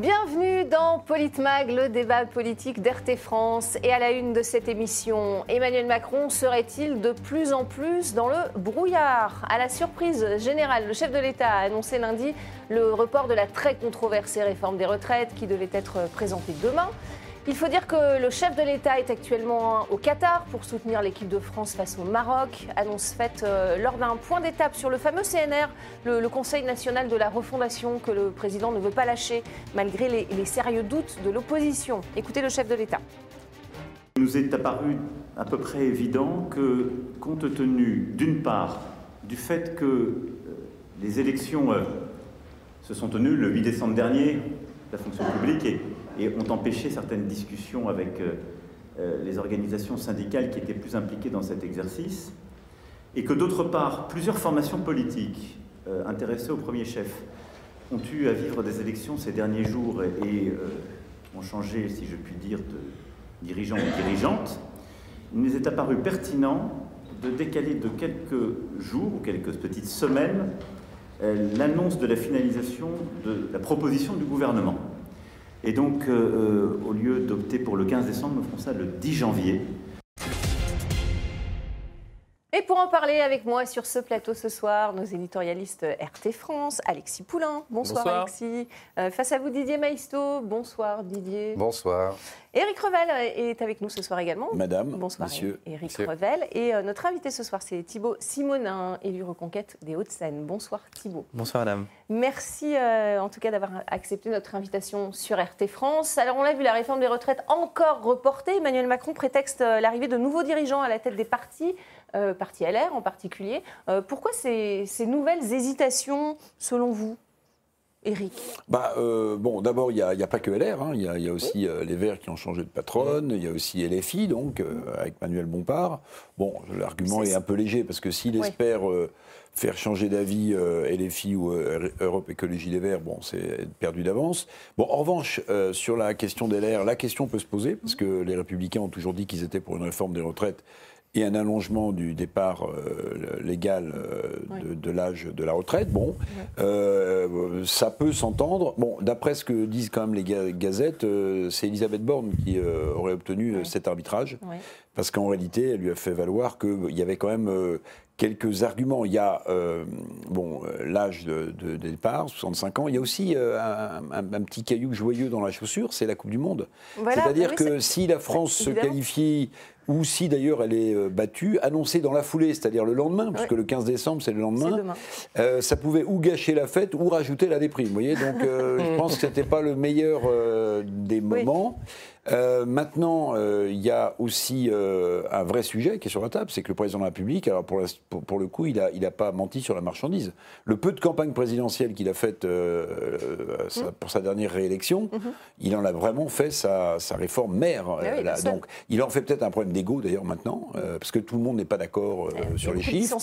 Bienvenue dans Politmag, le débat politique d'RT France. Et à la une de cette émission, Emmanuel Macron serait-il de plus en plus dans le brouillard? À la surprise générale, le chef de l'État a annoncé lundi le report de la très controversée réforme des retraites qui devait être présentée demain. Il faut dire que le chef de l'État est actuellement au Qatar pour soutenir l'équipe de France face au Maroc. Annonce faite euh, lors d'un point d'étape sur le fameux CNR, le, Conseil national de la refondation, que le président ne veut pas lâcher malgré les, sérieux doutes de l'opposition. Écoutez le chef de l'État. Il nous est apparu à peu près évident que, compte tenu d'une part du fait que euh, les élections euh, se sont tenues le 8 décembre dernier, la fonction publique, et et ont empêché certaines discussions avec euh, euh, les organisations syndicales qui étaient plus impliquées dans cet exercice, et que d'autre part, plusieurs formations politiques euh, intéressées au premier chef ont eu à vivre des élections ces derniers jours et, ont changé, si je puis dire, de dirigeants ou dirigeantes, il nous est apparu pertinent de décaler de quelques jours ou quelques petites semaines l'annonce de la finalisation de la proposition du gouvernement. Et donc, euh, euh, au lieu d'opter pour le 15 décembre, nous ferons ça le 10 janvier. Et pour en parler avec moi sur ce plateau ce soir, nos éditorialistes RT France, Alexis Poulain. Bonsoir, Alexis. Euh, face à vous Didier Maisto. Bonsoir Didier. Bonsoir. Éric Revel est avec nous ce soir également. Madame, Bonsoir monsieur. Éric Revel. Et euh, notre invité ce soir, c'est Thibault Simonin, élu Reconquête des Hauts-de-Seine. Bonsoir Thibault. Bonsoir madame. Merci euh, en tout cas d'avoir accepté notre invitation sur RT France. Alors on l'a vu, la réforme des retraites encore reportée. Emmanuel Macron prétexte l'arrivée de nouveaux dirigeants à la tête des partis euh, parti LR en particulier. Euh, pourquoi ces, nouvelles hésitations, selon vous Éric? Bah, euh, Bon, d'abord, il n'y a, pas que LR, hein. il y, a aussi les Verts qui ont changé de patronne, il y a aussi LFI, donc, avec Manuel Bompard. Bon, l'argument est, un peu léger, parce que s'il espère faire changer d'avis LFI ou Europe Écologie Les Verts, bon, c'est perdu d'avance. Bon, en revanche, sur la question des LR, la question peut se poser, parce que les Républicains ont toujours dit qu'ils étaient pour une réforme des retraites et un allongement du départ euh, légal euh, de, l'âge de la retraite, bon, euh, ça peut s'entendre. Bon, d'après ce que disent quand même les gazettes, c'est Elisabeth Borne qui aurait obtenu cet arbitrage, parce qu'en réalité, elle lui a fait valoir qu'il y avait quand même quelques arguments. Il y a bon, l'âge de, départ, 65 ans. Il y a aussi un, petit caillou joyeux dans la chaussure, c'est la Coupe du Monde. C'est-à-dire que si la France se qualifie ou si d'ailleurs elle est euh, battue, annoncée dans la foulée, c'est-à-dire le lendemain, puisque le 15 décembre c'est le lendemain, euh, ça pouvait ou gâcher la fête ou rajouter la déprime. Vous voyez, donc euh, je pense que ce n'était pas le meilleur des moments. Euh, maintenant, euh, il y a aussi euh, un vrai sujet qui est sur la table, c'est que le président de la République, alors pour, pour, le coup, il n'a il a pas menti sur la marchandise. Le peu de campagne présidentielle qu'il a faite mmh. pour sa dernière réélection, mmh. il en a vraiment fait sa, sa réforme mère. Donc, il en fait peut-être un problème d'ego d'ailleurs maintenant, parce que tout le monde n'est pas d'accord eh, sur les chiffres.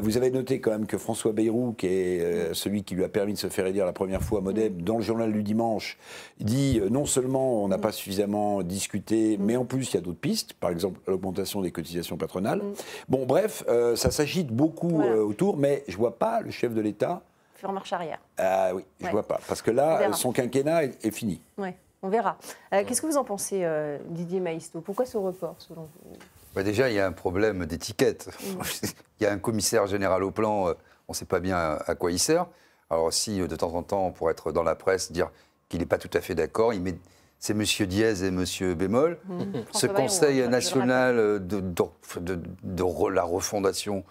vous avez noté quand même que François Bayrou, qui est mmh. celui qui lui a permis de se faire élire la première fois à Modem, dans le journal du dimanche, dit non seulement on n'a pas suffisamment discuté, mm. mais en plus, il y a d'autres pistes, par exemple l'augmentation des cotisations patronales. Mm. Bon, bref, euh, ça s'agite beaucoup euh, autour, mais je ne vois pas le chef de l'État. Faire marche arrière. Ah oui, je ne vois pas. Parce que là, son quinquennat est, fini. Oui, on verra. Euh, qu'est-ce que vous en pensez, Didier Maïsto Pourquoi ce report, selon vous? Bah, Déjà, il y a un problème d'étiquette. Mm. il y a un commissaire général au plan, on ne sait pas bien à quoi il sert. Alors si, de temps en temps, pour être dans la presse, dire qu'il n'est pas tout à fait d'accord, il met c'est M. Diaz et M. Bémol. Mmh. Ce Conseil national de, de, la refondation,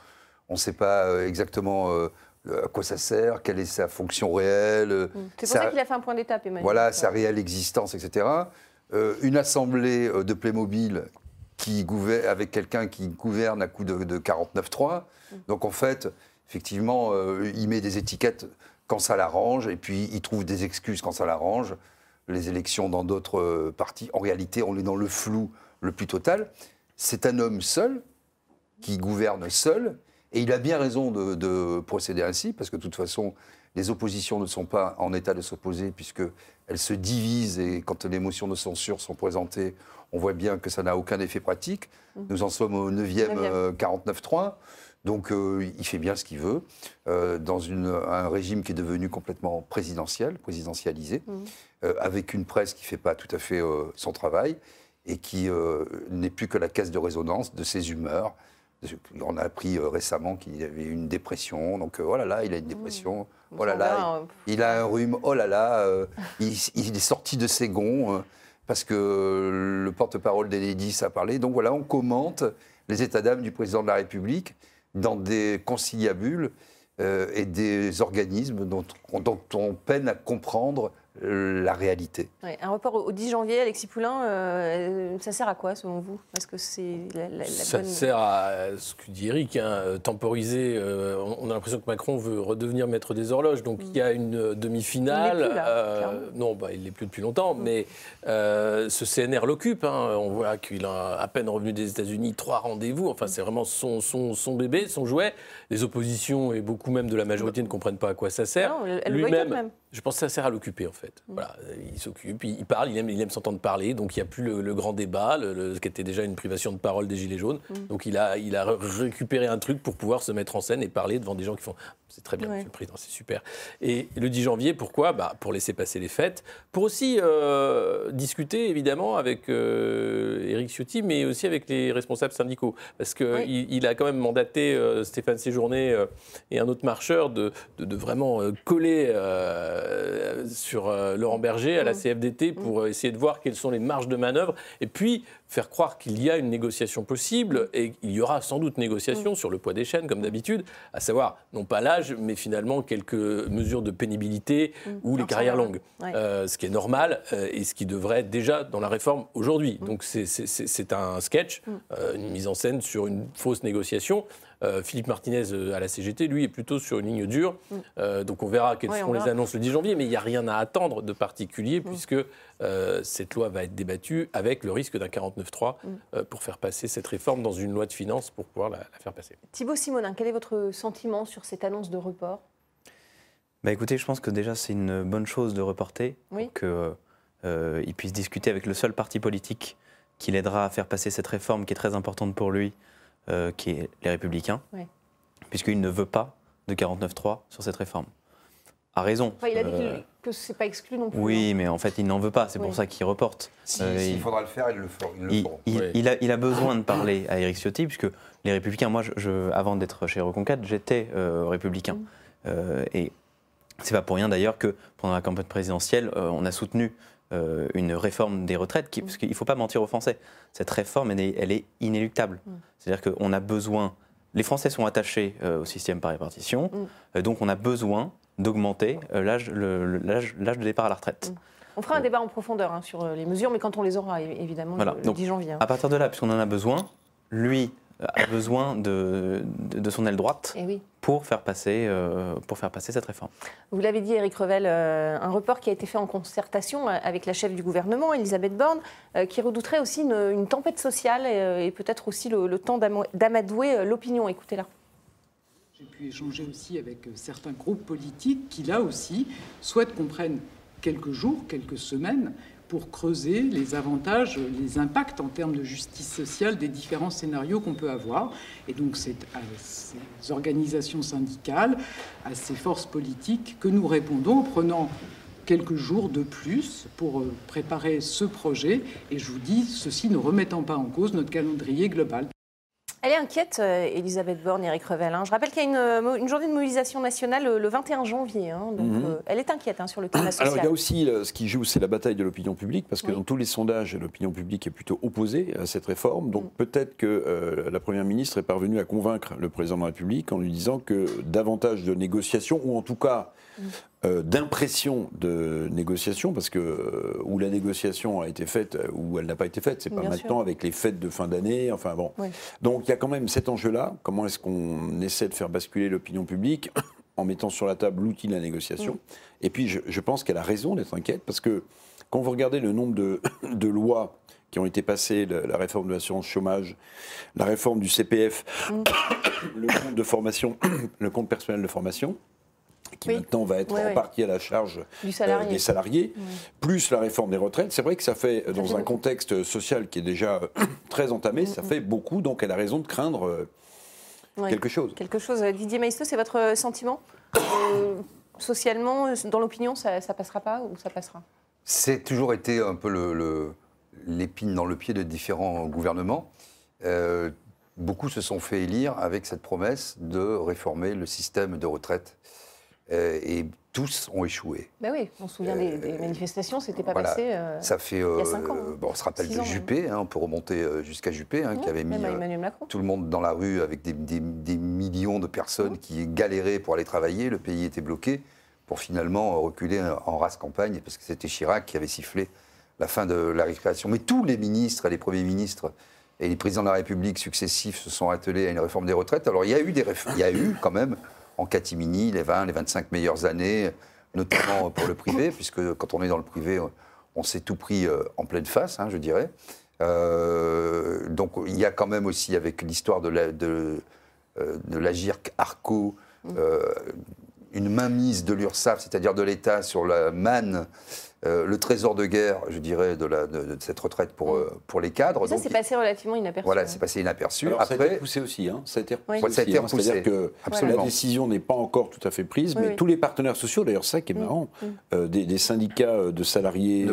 on ne sait pas euh, exactement euh, à quoi ça sert, quelle est sa fonction réelle. Mmh. C'est pour ça, qu'il a fait un point d'étape, Emmanuel. Voilà, sa réelle existence, etc. Euh, une assemblée de Playmobil qui avec quelqu'un qui gouverne à coup de, 49-3. Mmh. Donc en fait, effectivement, il met des étiquettes quand ça l'arrange, et puis il trouve des excuses quand ça l'arrange les élections dans d'autres euh, partis. En réalité, on est dans le flou le plus total. C'est un homme seul, qui gouverne seul, et il a bien raison de, procéder ainsi, parce que de toute façon, les oppositions ne sont pas en état de s'opposer, puisqu'elles se divisent, et quand les motions de censure sont présentées, on voit bien que ça n'a aucun effet pratique. Mmh. Nous en sommes au 9e, 49-3. Donc il fait bien ce qu'il veut, dans un régime qui est devenu complètement présidentiel, présidentialisé, mmh. avec une presse qui ne fait pas tout à fait son travail et qui n'est plus que la caisse de résonance de ses humeurs, on a appris euh, récemment qu'il avait une dépression. Donc voilà, euh, là, il a une mmh. dépression. Oh là, hein. il, a un rhume. Oh là là, euh, il, est sorti de ses gonds parce que le porte-parole d'Enedis a parlé. Donc voilà, on commente les états d'âme du président de la République dans des conciliabules et des organismes dont, dont on peine à comprendre la réalité. un report au 10 janvier, Alexis Poulain, euh, ça sert à quoi selon vous? Est-ce que c'est la, Ça sert à ce que dit Eric, hein, euh, temporiser. Euh, on a l'impression que Macron veut redevenir maître des horloges. Donc il y a une demi-finale. non, bah, il n'est plus depuis longtemps, mm. mais ce CNR l'occupe. Hein. On voit qu'il a à peine revenu des États-Unis, trois rendez-vous. Enfin, c'est vraiment son, son, son, bébé, son jouet. Les oppositions et beaucoup même de la majorité ne comprennent pas à quoi ça sert. Lui-même, je pense que ça sert à l'occuper en fait. Mm. Voilà, il s'occupe, il, parle, il aime, il aime s'entendre parler, donc il n'y a plus le, grand débat, le, ce qui était déjà une privation de parole des Gilets jaunes. Mm. Donc il a, il a récupéré un truc pour pouvoir se mettre en scène et parler devant des gens qui font c'est très bien, Monsieur le Président, c'est super. Et le 10 janvier, pourquoi? Bah, Pour laisser passer les fêtes, pour aussi euh, discuter évidemment avec euh, Éric Ciotti, mais aussi avec les responsables syndicaux. Parce qu'il il a quand même mandaté euh, Stéphane Séjourné et un autre marcheur de, de, vraiment coller sur Laurent Berger à la mm. CFDT pour mm. essayer de voir quelles sont les marges de manœuvre. Et puis, faire croire qu'il y a une négociation possible et il y aura sans doute négociation sur le poids des chaînes, comme d'habitude, à savoir, non pas l'âge, mais finalement quelques mesures de pénibilité mm. ou les carrières longues. Euh, ce qui est normal euh, et ce qui devrait être déjà dans la réforme aujourd'hui. Mm. Donc c'est un sketch, euh, une mise en scène sur une fausse négociation. Philippe Martinez à la CGT, lui, est plutôt sur une ligne dure. Donc on verra quelles seront les annonces le 10 janvier, mais il n'y a rien à attendre de particulier mm. Puisque cette loi va être débattue avec le risque d'un 49-3 mm. pour faire passer cette réforme dans une loi de finances pour pouvoir la, faire passer. Thibaut Simonin, quel est votre sentiment sur cette annonce de report? Bah écoutez, je pense que déjà c'est une bonne chose de reporter pour qu'il puisse discuter avec le seul parti politique qui l'aidera à faire passer cette réforme qui est très importante pour lui, euh, qui est les Républicains, puisqu'il ne veut pas de 49-3 sur cette réforme. A raison. il a dit euh, que ce n'est pas exclu non plus. Oui, mais en fait, il n'en veut pas. C'est pour ça qu'il reporte. S'il euh, faudra le faire, il le fera. Il, a, il, a, besoin de parler à Éric Ciotti, puisque les Républicains, moi, je, avant d'être chez Reconquête, j'étais républicain. Mm. et c'est pas pour rien d'ailleurs que pendant la campagne présidentielle, on a soutenu euh, une réforme des retraites, qui, parce qu'il ne faut pas mentir aux Français. Cette réforme, elle est, elle est inéluctable. Mm. C'est-à-dire qu'on a besoin. Les Français sont attachés euh, au système par répartition, mm. euh, donc on a besoin d'augmenter l'âge de départ à la retraite. Mm. On fera un débat en profondeur hein, sur les mesures, mais quand on les aura, évidemment, le, 10 janvier. Hein. À partir de là, puisqu'on en a besoin, lui, a besoin de, de, son aile droite eh pour, faire passer, euh, pour faire passer cette réforme. Vous l'avez dit, Eric Revel, euh, un report qui a été fait en concertation avec la chef du gouvernement, Elisabeth Borne, euh, qui redouterait aussi une, tempête sociale et, peut-être aussi le, temps d'amadouer l'opinion. Écoutez-la. J'ai pu échanger aussi avec certains groupes politiques qui, là aussi, souhaitent qu'on prenne quelques jours, quelques semaines pour creuser les avantages, les impacts en termes de justice sociale des différents scénarios qu'on peut avoir. Et donc c'est à ces organisations syndicales, à ces forces politiques que nous répondons en prenant quelques jours de plus pour euh, préparer ce projet. Et je vous dis, ceci ne remettant pas en cause notre calendrier global. Elle est inquiète, euh, Elisabeth Borne, Eric Revel. Hein. Je rappelle qu'il y a euh, une, journée de mobilisation nationale le, 21 janvier. Hein. donc, mhm. euh, elle est inquiète hein, sur le climat social. Alors, il y a aussi ce qui joue, c'est la bataille de l'opinion publique, parce que dans tous les sondages, l'opinion publique est plutôt opposée à cette réforme. Donc, mm. peut-être que la Première ministre est parvenue à convaincre le Président de la République en lui disant que davantage de négociations, ou en tout cas euh, d'impression de négociation, parce que euh, où la négociation a été faite, euh, ou elle n'a pas été faite, c'est pas maintenant avec les fêtes de fin d'année, enfin bon. Donc il y a quand même cet enjeu-là, comment est-ce qu'on essaie de faire basculer l'opinion publique en mettant sur la table l'outil de la négociation. Et puis je, pense qu'elle a raison d'être inquiète, parce que quand vous regardez le nombre de, de lois qui ont été passées, la, réforme de l'assurance chômage, la réforme du CPF, mm. le compte de formation, le compte personnel de formation, qui maintenant va être en partie à la charge euh, des salariés, plus la réforme des retraites. C'est vrai que ça fait, dans un contexte social qui est déjà très entamé, ça fait beaucoup. Donc elle a raison de craindre euh, quelque chose. Quelque chose. Didier Maistre, c'est votre sentiment Socialement, dans l'opinion, ça ne passera pas ou ça passera? C'est toujours été un peu l'épine le, dans le pied de différents gouvernements. Euh, beaucoup se sont fait élire avec cette promesse de réformer le système de retraite. Euh, et tous ont échoué. Ben oui, on se souvient des, euh, manifestations, c'était pas passé. ça fait. il y a cinq ans. Hein. Bon, on se rappelle de Juppé, hein, on peut remonter jusqu'à Juppé, hein, qui avait mis tout le monde dans la rue avec des, des millions de personnes qui galéraient pour aller travailler. Le pays était bloqué pour finalement reculer en race campagne, parce que c'était Chirac qui avait sifflé la fin de la récréation. Mais tous les ministres, les premiers ministres et les présidents de la République successifs se sont attelés à une réforme des retraites. Alors il y a eu, des il y a eu quand même en catimini les 20, les 25 meilleures années, notamment pour le privé, puisque quand on est dans le privé, on s'est tout pris euh, en pleine face, hein, je dirais. Euh, donc il y a quand même aussi, avec l'histoire de la, de, euh, de l'Agirc Arco, une mainmise de l'URSSAF, c'est-à-dire de l'État, sur la manne euh, le trésor de guerre, je dirais, de, la, de, cette retraite pour, euh, pour les cadres. ça, c'est passé relativement inaperçu. Voilà, c'est passé inaperçu. Après, ça a été repoussé aussi. Hein. Ça a été repoussé. Hein. C'est-à-dire que la décision n'est pas encore tout à fait prise, mais tous les partenaires sociaux, d'ailleurs, ça qui est marrant, euh, des, syndicats de salariés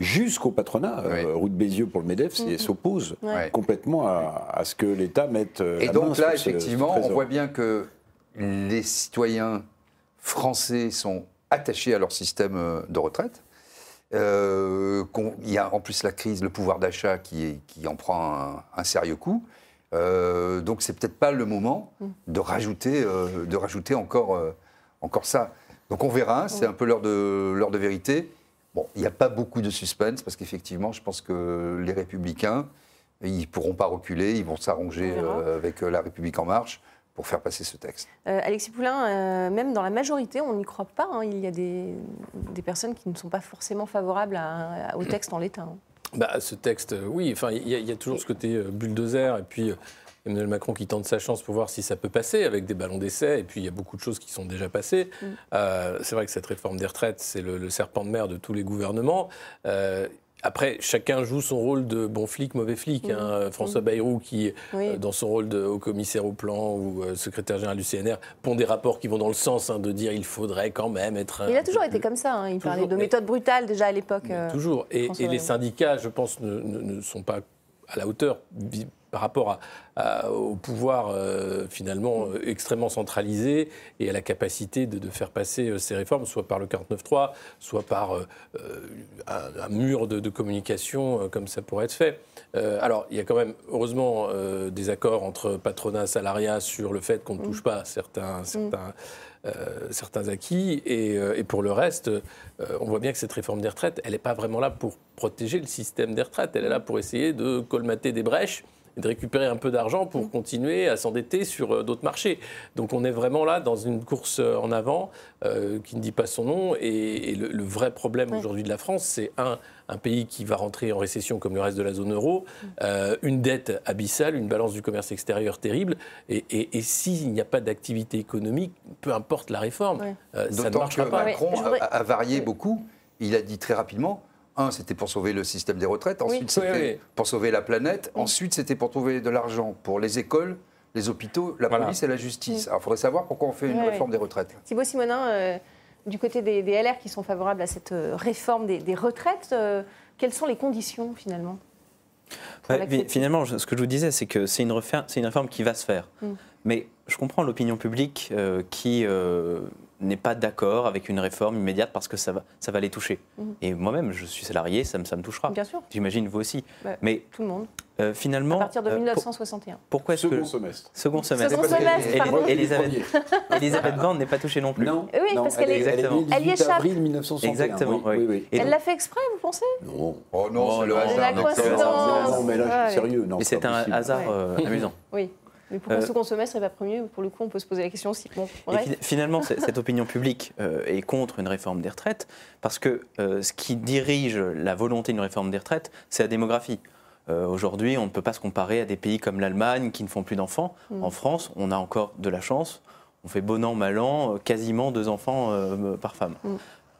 jusqu'au patronat, Route Bézieux pour le MEDEF, s'opposent complètement à, ce que l'État mette. Et donc là, effectivement, on voit bien que les citoyens français sont attachés à leur système de retraite. Euh, il y a en plus la crise, le pouvoir d'achat qui, qui, en prend un, sérieux coup. Euh, donc c'est peut-être pas le moment de rajouter, euh, de rajouter encore, euh, encore ça. Donc on verra, c'est un peu l'heure de, l'heure de vérité. Bon, il n'y a pas beaucoup de suspense parce qu'effectivement, je pense que les républicains, ils ne pourront pas reculer, ils vont s'arranger avec la République en marche pour faire passer ce texte. Euh, Alexis Poulain, euh, même dans la majorité, on n'y croit pas. Hein. Il y a des, des, personnes qui ne sont pas forcément favorables au texte en l'état. Hein. Bah, ce texte, euh, oui. Enfin, il y, a toujours ce côté bulldozer et puis. Emmanuel Macron qui tente sa chance pour voir si ça peut passer avec des ballons d'essai, et puis il y a beaucoup de choses qui sont déjà passées. Mm. c'est vrai que cette réforme des retraites, c'est le, serpent de mer de tous les gouvernements. Après, chacun joue son rôle de bon flic, mauvais flic. Hein. François Bayrou, qui, euh, dans son rôle de haut commissaire au plan ou euh, secrétaire général du CNR, pond des rapports qui vont dans le sens hein, de dire il faudrait quand même être. Il a toujours été comme ça. Hein. Il parlait de méthode brutale déjà à l'époque. Euh, toujours. Et, les syndicats, je pense, ne, sont pas à la hauteur par rapport au pouvoir euh, finalement euh, extrêmement centralisé et à la capacité de, faire passer euh, ces réformes, soit par le 49.3, soit par un, mur de, communication comme ça pourrait être fait. alors, il y a quand même, heureusement, des accords entre patronat et salariat sur le fait qu'on ne touche pas certains, certains, certains acquis. Et, et, pour le reste, on voit bien que cette réforme des retraites, elle n'est pas vraiment là pour protéger le système des retraites. Elle est là pour essayer de colmater des brèches et de récupérer un peu d'argent pour mm. continuer à s'endetter sur euh, d'autres marchés. Donc on est vraiment là dans une course euh, en avant euh, qui ne dit pas son nom. Et, le, vrai problème aujourd'hui de la France, c'est un, un pays qui va rentrer en récession comme le reste de la zone euro, mm. une dette abyssale, une balance du commerce extérieur terrible. Et, et, s'il n'y a pas d'activité économique, peu importe la réforme, ça ne marchera pas. Macron a varié beaucoup. Il a dit très rapidement un, c'était pour sauver le système des retraites. Ensuite, c'était pour sauver la planète. Ensuite, c'était pour trouver de l'argent pour les écoles, les hôpitaux, la police et la justice. Alors, il faudrait savoir pourquoi on fait une réforme des retraites. Thibaut Simonin, euh, du côté des, LR qui sont favorables à cette euh, réforme des, retraites, euh, quelles sont les conditions finalement Finalement, ce que je vous disais, c'est que c'est une, une, réforme qui va se faire. Mm. Mais je comprends l'opinion publique qui n'est pas d'accord avec une réforme immédiate parce que ça va, ça va les toucher. Mhm. Et moi-même, je suis salarié, ça me, ça me touchera. Bien sûr. J'imagine vous aussi. Bah, Mais tout le monde. Euh, finalement. À partir de 1961. Euh, pourquoi est-ce Second semestre. Second semestre. Second semestre, pardon. Elisabeth, Elisabeth Borne n'est pas touchée non plus. Non. Oui, parce qu'elle est, elle y échappe. avril 1961. Exactement. Oui, oui, elle l'a fait exprès, vous pensez? Non. Oh non, c'est le hasard. La coïncidence. Non, mais là, je suis sérieux. Non, c'est un hasard euh, amusant. Oui. Mais pourquoi euh, second semestre n'est pas premier Pour le coup, on peut se poser la question aussi. finalement, cette opinion publique euh, est contre une réforme des retraites parce que euh, ce qui dirige la volonté d'une réforme des retraites, c'est la démographie. Aujourd'hui, on ne peut pas se comparer à des pays comme l'Allemagne qui ne font plus d'enfants. Mm. En France, on a encore de la chance. On fait bon an, mal an, quasiment deux enfants par femme. Mm.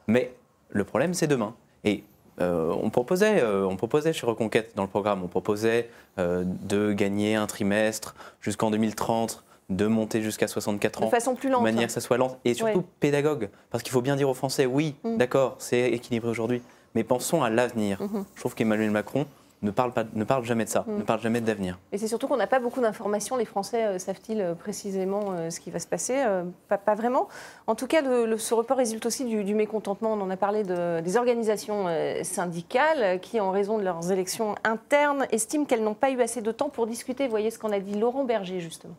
Mais le problème, c'est demain. Et euh, on, proposait, euh, on proposait chez Reconquête dans le programme, on proposait euh, de gagner un trimestre jusqu'en 2030 de monter jusqu'à 64 ans. De façon plus lente. De manière que ça soit lente et surtout pédagogue. Parce qu'il faut bien dire aux Français, oui, mm. d'accord, c'est équilibré aujourd'hui, mais pensons à l'avenir. Mm-hmm. Je trouve qu'Emmanuel Macron ne parle, pas, ne parle jamais de ça, mm. ne parle jamais d'avenir. Et c'est surtout qu'on n'a pas beaucoup d'informations. Les Français euh, savent-ils euh, précisément euh, ce qui va se passer pas, vraiment. En tout cas, ce report résulte aussi du, mécontentement. On en a parlé de, des organisations syndicales qui, en raison de leurs élections internes, estiment qu'elles n'ont pas eu assez de temps pour discuter. Vous voyez ce qu'on a dit Laurent Berger, justement.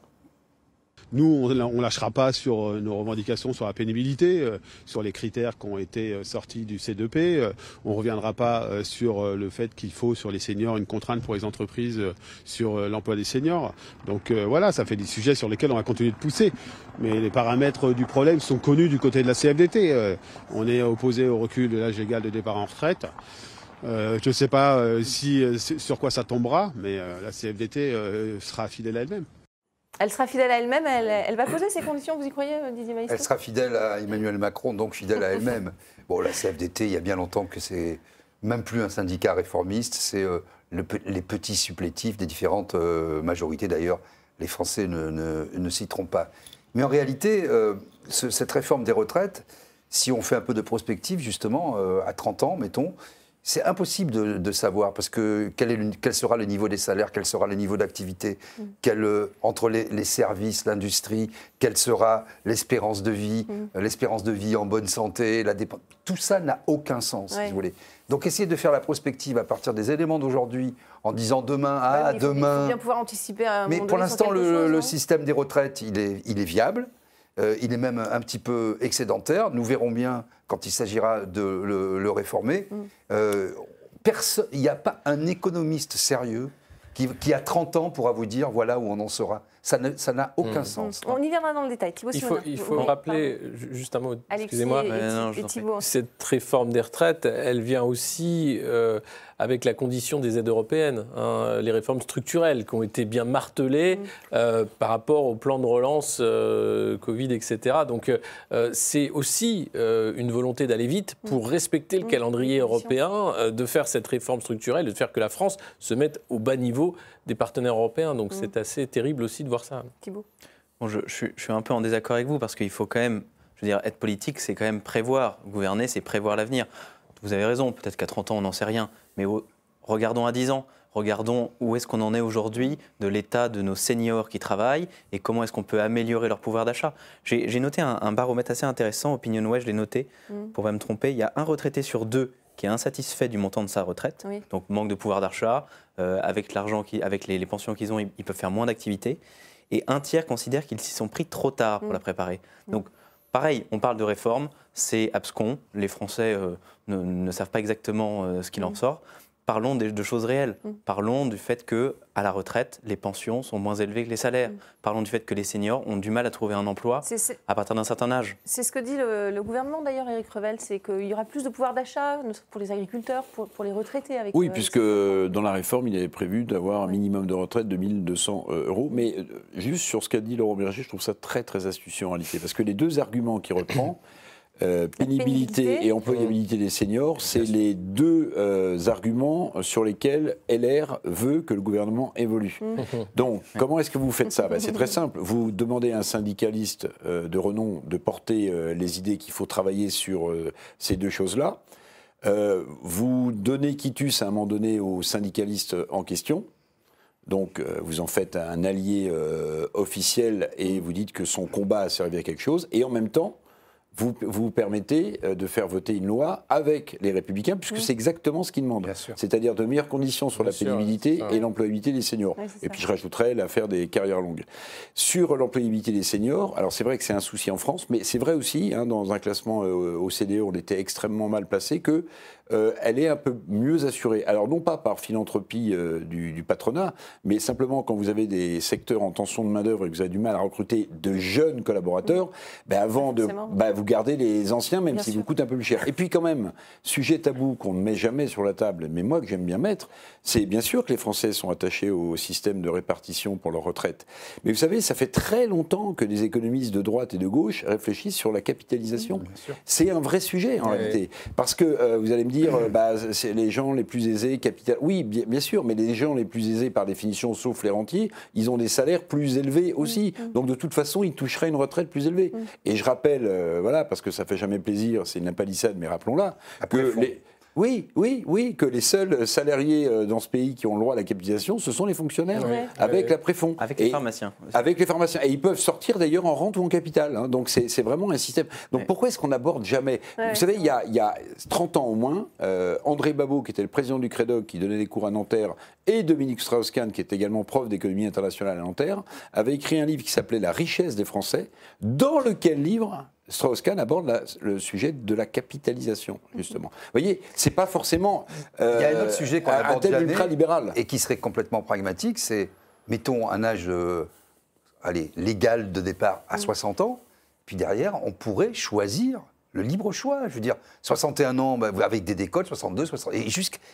Nous, on ne lâchera pas sur euh, nos revendications sur la pénibilité, euh, sur les critères qui ont été euh, sortis du C2P. On ne reviendra pas sur le fait qu'il faut, sur les seniors, une contrainte pour les entreprises sur l'emploi des seniors. Donc voilà, ça fait des sujets sur lesquels on va continuer de pousser. Mais les paramètres du problème sont connus du côté de la CFDT. On est opposé au recul de l'âge égal de départ en retraite. je ne sais pas si, sur quoi ça tombera, mais la CFDT sera fidèle à elle-même. Elle sera fidèle à elle-même, elle, va poser ses conditions, vous y croyez, Didier Maïs Elle sera fidèle à Emmanuel Macron, donc fidèle à elle-même. Bon, la CFDT, il y a bien longtemps que c'est même plus un syndicat réformiste, c'est euh, les petits supplétifs des différentes euh, majorités. D'ailleurs, les Français ne, ne, s'y trompent pas. Mais en réalité, euh, cette réforme des retraites, si on fait un peu de prospective, justement, à 30 ans, mettons, c'est impossible de, savoir parce que quel, est quel, sera le niveau des salaires, quel sera le niveau d'activité, mm. euh, entre les, services, l'industrie, quelle sera l'espérance de vie, mm. euh, l'espérance de vie en bonne santé, la tout ça n'a aucun sens, si vous voulez. Donc essayer de faire la prospective à partir des éléments d'aujourd'hui, en disant demain, ah, demain. Il faut bien pouvoir anticiper. À un Mais pour l'instant, le, système des retraites, il est, il est viable. Euh, il est même un petit peu excédentaire. Nous verrons bien quand il s'agira de le, réformer. Mm. Euh, il n'y a pas un économiste sérieux qui, qui, a 30 ans pourra vous dire voilà où on en sera. Ça n'a aucun mm. sens. On y viendra dans le détail. il faut, il faut rappeler, juste un mot, excusez-moi, cette réforme des retraites, elle vient aussi euh, avec la condition des aides européennes, hein, les réformes structurelles qui ont été bien martelées mm. euh, par rapport au plan de relance euh, Covid, etc. Donc euh, c'est aussi une volonté d'aller vite mm. pour respecter le calendrier européen, de faire cette réforme structurelle, de faire que la France se mette au bas niveau des partenaires européens. Donc c'est assez terrible aussi de voir ça. Thibault bon, je, je, suis un peu en désaccord avec vous parce qu'il faut quand même, je veux dire, être politique, c'est quand même prévoir. Gouverner, c'est prévoir l'avenir. Vous avez raison, peut-être qu'à 30 ans, on n'en sait rien. Mais regardons à 10 ans. Regardons où est-ce qu'on en est aujourd'hui de l'état de nos seniors qui travaillent et comment est-ce qu'on peut améliorer leur pouvoir d'achat. J'ai noté un, baromètre assez intéressant, OpinionWay, je l'ai noté, mm. pour ne pas me tromper. Il y a un retraité sur deux qui est insatisfait du montant de sa retraite, donc manque de pouvoir d'achat, euh, avec l'argent, avec les, pensions qu'ils ont, ils, peuvent faire moins d'activités. Et un tiers considère qu'ils s'y sont pris trop tard pour mm. la préparer. Donc, pareil, on parle de réforme, c'est abscon, les Français euh, ne, savent pas exactement euh, ce qu'il en mm. sort. Parlons de, choses réelles. Mm. Parlons du fait que, à la retraite, les pensions sont moins élevées que les salaires. Mm. Parlons du fait que les seniors ont du mal à trouver un emploi à partir d'un certain âge. C'est ce que dit le, gouvernement d'ailleurs, Éric Revel, c'est qu'il y aura plus de pouvoir d'achat pour les agriculteurs, pour, les retraités. Avec oui, euh, puisque dans la réforme, il avait prévu d'avoir un minimum de retraite de 1200 euros. Mais juste sur ce qu'a dit Laurent Berger, je trouve ça très très astucieux en réalité, parce que les deux arguments qu'il reprend. Euh, pénibilité, et employabilité des seniors, c'est les deux euh, arguments sur lesquels LR veut que le gouvernement évolue. Mmh. Donc, comment est-ce que vous faites ça? Ben, C'est très simple. Vous demandez à un syndicaliste euh, de renom de porter les idées qu'il faut travailler sur ces deux choses-là. vous donnez quitus à un moment donné au syndicaliste en question. Donc, vous en faites un allié officiel et vous dites que son combat a servi à quelque chose. Et en même temps, vous, vous permettez euh, de faire voter une loi avec les Républicains, puisque c'est exactement ce qu'ils demandent. C'est-à-dire de meilleures conditions sur la pénibilité et l'employabilité des seniors. et puis je rajouterais l'affaire des carrières longues. Sur l'employabilité des seniors, alors c'est vrai que c'est un souci en France, mais c'est vrai aussi, hein, dans un classement euh, OCDE, on était extrêmement mal placé, que euh, elle est un peu mieux assurée. Alors non pas par philanthropie euh, du, patronat, mais simplement quand vous avez des secteurs en tension de main-d'œuvre et que vous avez du mal à recruter de jeunes collaborateurs, ben avant de, ben vous vous gardez les anciens, même s'ils vous coûtent un peu plus cher. Et puis quand même, sujet tabou qu'on ne met jamais sur la table, mais moi que j'aime bien mettre, c'est bien sûr que les Français sont attachés au système de répartition pour leur retraite. Mais vous savez, ça fait très longtemps que des économistes de droite et de gauche réfléchissent sur la capitalisation. c'est un vrai sujet en réalité. Parce que euh, vous allez me dire, euh, bah, c'est les gens les plus aisés, capital. Oui, bien, bien, sûr, mais les gens les plus aisés, par définition, sauf les rentiers, ils ont des salaires plus élevés aussi. Mm, mm. Donc de toute façon, ils toucheraient une retraite plus élevée. Et je rappelle, euh, voilà, parce que ça fait jamais plaisir, c'est une impalissade, mais rappelons-la, oui, oui, oui, que les seuls salariés euh, dans ce pays qui ont le droit à la capitalisation, ce sont les fonctionnaires, avec la préfond. Avec les pharmaciens. Avec les pharmaciens. Et ils peuvent sortir d'ailleurs en rente ou en capital. Hein. donc c'est vraiment un système. Donc pourquoi est-ce qu'on n'aborde jamais Vous savez, il y, a, il y, a, 30 ans au moins, euh, André Babot, qui était le président du CREDOC, qui donnait des cours à Nanterre, et Dominique Strauss-Kahn, qui est également prof d'économie internationale à Nanterre, avaient écrit un livre qui s'appelait La richesse des Français, dans lequel livre Strauss-Kahn aborde le sujet de la capitalisation, justement. Vous voyez, c'est pas forcément euh, Il y a un autre sujet qu'on aborde jamais, libéral. et qui serait complètement pragmatique, c'est, mettons un âge euh, allez, légal de départ à 60 mm. ans, puis derrière, on pourrait choisir le libre choix. Je veux dire, 61 ans bah, avec des décotes, 62, 60, et,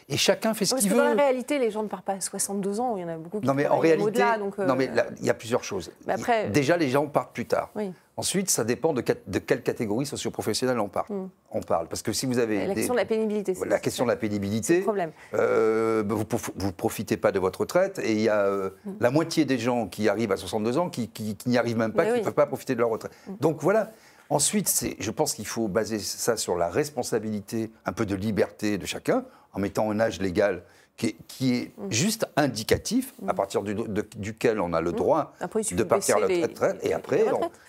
et chacun fait ce qu'il veut. Dans la réalité, les gens ne partent pas à 62 ans. Il y en a beaucoup qui non, mais en réalité, Non, mais euh, il y a plusieurs choses. après, Déjà, les gens partent plus tard. Ensuite, ça dépend de, de quelle catégorie socioprofessionnelle on parle. Hmm. On parle. Parce que si vous avez. La question de la pénibilité. La question de la pénibilité. problème. Euh, vous ne profitez pas de votre retraite et il y a euh, hmm. la moitié des gens qui arrivent à 62 ans qui, n'y arrivent même pas, qui ne peuvent pas profiter de leur retraite. Hmm. Donc voilà. Ensuite, je pense qu'il faut baser ça sur la responsabilité, un peu de liberté de chacun, en mettant un âge légal qui est, mm. juste indicatif, à mm. partir duquel on a le mm. droit de partir à la retraite. Et après,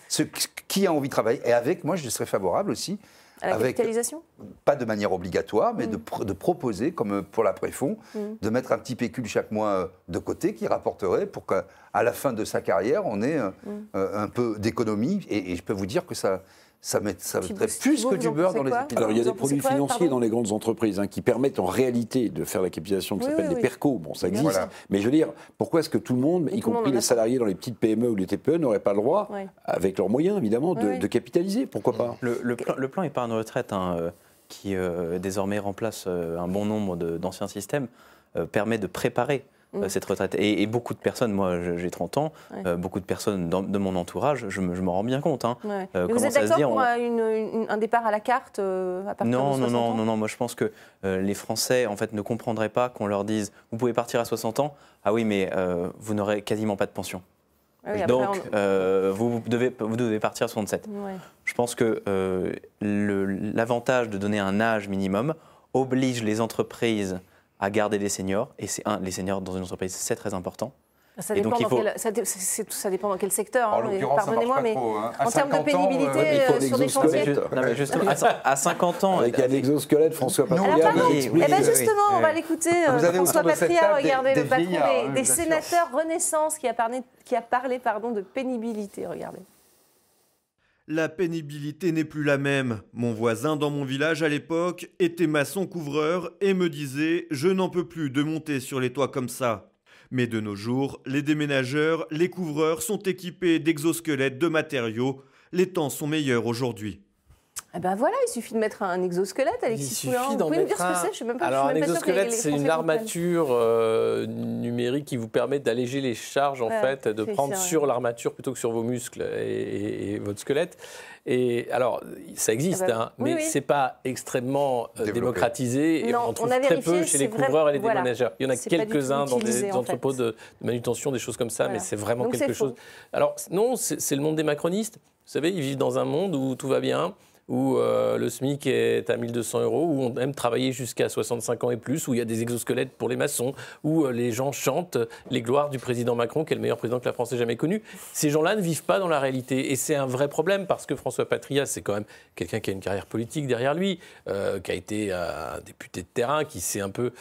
ce, qui a envie de travailler, et avec, moi, je serais favorable aussi. À la avec, capitalisation? Pas de manière obligatoire, mais de, de, proposer, comme pour la préfond, de mettre un petit pécule chaque mois euh, de côté qui rapporterait pour qu'à la fin de sa carrière, on ait euh, un peu d'économie. et, je peux vous dire que ça, ça, ça mettrait plus que du beurre dans les Alors, il y a des produits financiers dans les grandes entreprises hein, qui permettent en réalité de faire la capitalisation qui s'appelle des PERCO. Bon, ça existe. Mais je veux dire, pourquoi est-ce que tout le monde, y compris les salariés dans les petites PME ou les TPE, n'auraient pas le droit, avec leurs moyens évidemment, de, capitaliser? Pourquoi pas? Le, plan, le plan épargne retraite, hein, euh, qui euh, désormais remplace euh, un bon nombre d'anciens systèmes, permet de préparer euh, mm. cette retraite. Et, beaucoup de personnes, moi j'ai 30 ans, euh, beaucoup de personnes de mon entourage, je m'en rends bien compte. Hein. Euh, vous êtes d'accord pour un départ à la carte à partir non, de 60 non, non, ans non, non, moi je pense que les Français en fait ne comprendraient pas qu'on leur dise vous pouvez partir à 60 ans, ah oui mais vous n'aurez quasiment pas de pension. Ah Donc, vous, devez, vous devez partir à 67. Je pense que l'avantage de donner un âge minimum oblige les entreprises à garder les seniors. Et c'est un, les seniors dans une entreprise, c'est très important. Ça dépend, dans quel, ça, ça, dépend dans quel secteur. Hein, Pardonnez-moi, mais hein. en termes de pénibilité euh, euh, sur des chantiers. Non, mais justement, à, 50 ans. Avec un exosquelette, François Patria. eh ben justement, on va l'écouter. Euh, François Patria, regardez le patron des, des sénateurs Renaissance qui a parlé, qui a parlé pardon, de pénibilité. Regardez. La pénibilité n'est plus la même. Mon voisin dans mon village à l'époque était maçon couvreur et me disait Je n'en peux plus de monter sur les toits comme ça. Mais de nos jours, les déménageurs, les couvreurs sont équipés d'exosquelettes, de matériaux. Les temps sont meilleurs aujourd'hui. Eh ben voilà, il suffit de mettre un exosquelette, Alexis Poulain. Vous pouvez me dire ce que c'est Je sais même pas. Alors, un exosquelette, c'est une armature euh, numérique qui vous permet d'alléger les charges, en fait, de prendre sur l'armature plutôt que sur vos muscles et, votre squelette. Et alors, ça existe, ah bah hein, mais ce n'est pas extrêmement euh, démocratisé et on trouve très peu chez les couvreurs et les déménageurs. Il y en a quelques-uns dans des entrepôts de, manutention, des choses comme ça, mais c'est vraiment quelque chose. Alors, non, c'est le monde des macronistes. Vous savez, ils vivent dans un monde où tout va bien où euh, le SMIC est à 1200 euros, où on aime travailler jusqu'à 65 ans et plus, où il y a des exosquelettes pour les maçons, où euh, les gens chantent les gloires du président Macron, qui est le meilleur président que la France ait jamais connu. Ces gens-là ne vivent pas dans la réalité. Et c'est un vrai problème, parce que François Patria, c'est quand même quelqu'un qui a une carrière politique derrière lui, euh, qui a été un député de terrain, qui sait un peu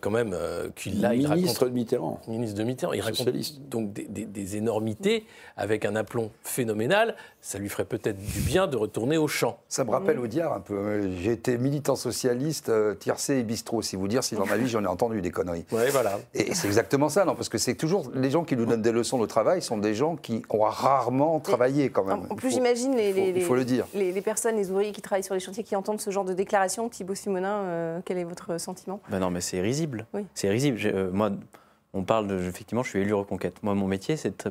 quand même qu'il a... Ministre de Mitterrand. Ministre de Mitterrand. Il raconte donc des, des énormités avec un aplomb phénoménal. Ça lui ferait peut-être du bien de retourner au champ. Ça me rappelle au diable un peu. J'ai été militant socialiste, euh, tiercé et bistrot, si vous dire si dans ma vie j'en ai entendu des conneries. Oui, voilà. Et c'est exactement ça, non Parce que c'est toujours les gens qui nous donnent des leçons de travail sont des gens qui ont rarement travaillé quand même. En, plus, j'imagine les, les, il faut le dire. Les, personnes, les ouvriers qui travaillent sur les chantiers, qui entendent ce genre de déclaration. Thibaut Simonin, euh, quel est votre sentiment? Ben Non, mais c'est risible. Oui. C'est risible. Euh, moi, on parle de, effectivement, je suis élu reconquête. Moi, mon métier, c'est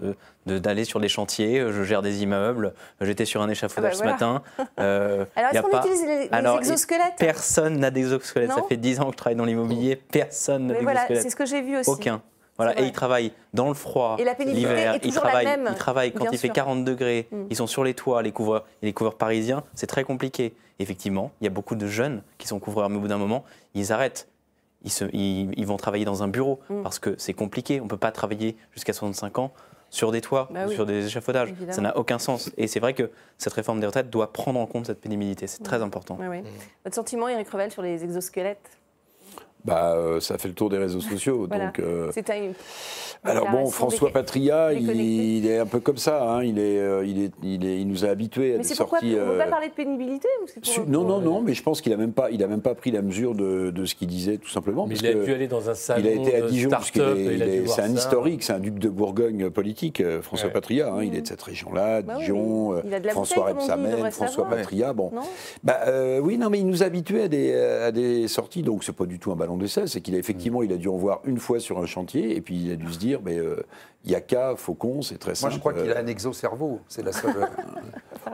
d'aller sur des chantiers. Je gère des immeubles. J'étais sur un échafaudage ah bah ce matin. Euh, Alors, est-ce qu'on utilise les, Alors, exosquelettes Personne n'a d'exosquelettes. Ça fait 10 ans que je travaille dans l'immobilier. Personne n'a d'exosquelettes. Voilà, c'est ce que j'ai vu aussi. Aucun. Voilà, et ils travaillent dans le froid, l'hiver. Ils travaillent, ils travaillent quand il fait 40 degrés. Mm. Ils sont sur les toits, les couvreurs, les couvreurs parisiens. C'est très compliqué. Effectivement, il y a beaucoup de jeunes qui sont couvreurs, mais au bout d'un moment, ils arrêtent ils, vont travailler dans un bureau mm. parce que c'est compliqué. On ne peut pas travailler jusqu'à 65 ans sur des toits bah ou sur des échafaudages. Ça n'a aucun sens. Et c'est vrai que cette réforme des retraites doit prendre en compte cette pénibilité. C'est très important. Mm. Votre sentiment, Eric Revel, sur les exosquelettes? Bah, euh, ça fait le tour des réseaux sociaux. Donc, euh, une... Alors bon, François Patria, il, est un peu comme ça. Hein. Il, est, euh, il, est, il, est, il nous a habitués à mais des sorties. Pourquoi, on ne peut pas parler de pénibilité Non, non, non, mais je pense qu'il n'a même, pas, il a même pas pris la mesure de, de ce qu'il disait, tout simplement. Mais il a dû aller dans un salon. Il a été à Dijon, c'est un historique, c'est un duc de Bourgogne politique, François Patria. Hein. Il est de cette région-là, bah Dijon, François Rebsamen, François Patria. Bon. Bah, oui, non, mais il nous a habitués à des, à des sorties, donc c'est pas du tout un ballon d'essai, c'est qu'il a effectivement, il a dû en voir une fois sur un chantier, et puis il a dû se dire, mais euh, Yaka, Faucon, c'est très simple. Moi, je crois qu'il a un exocerveau, c'est la seule.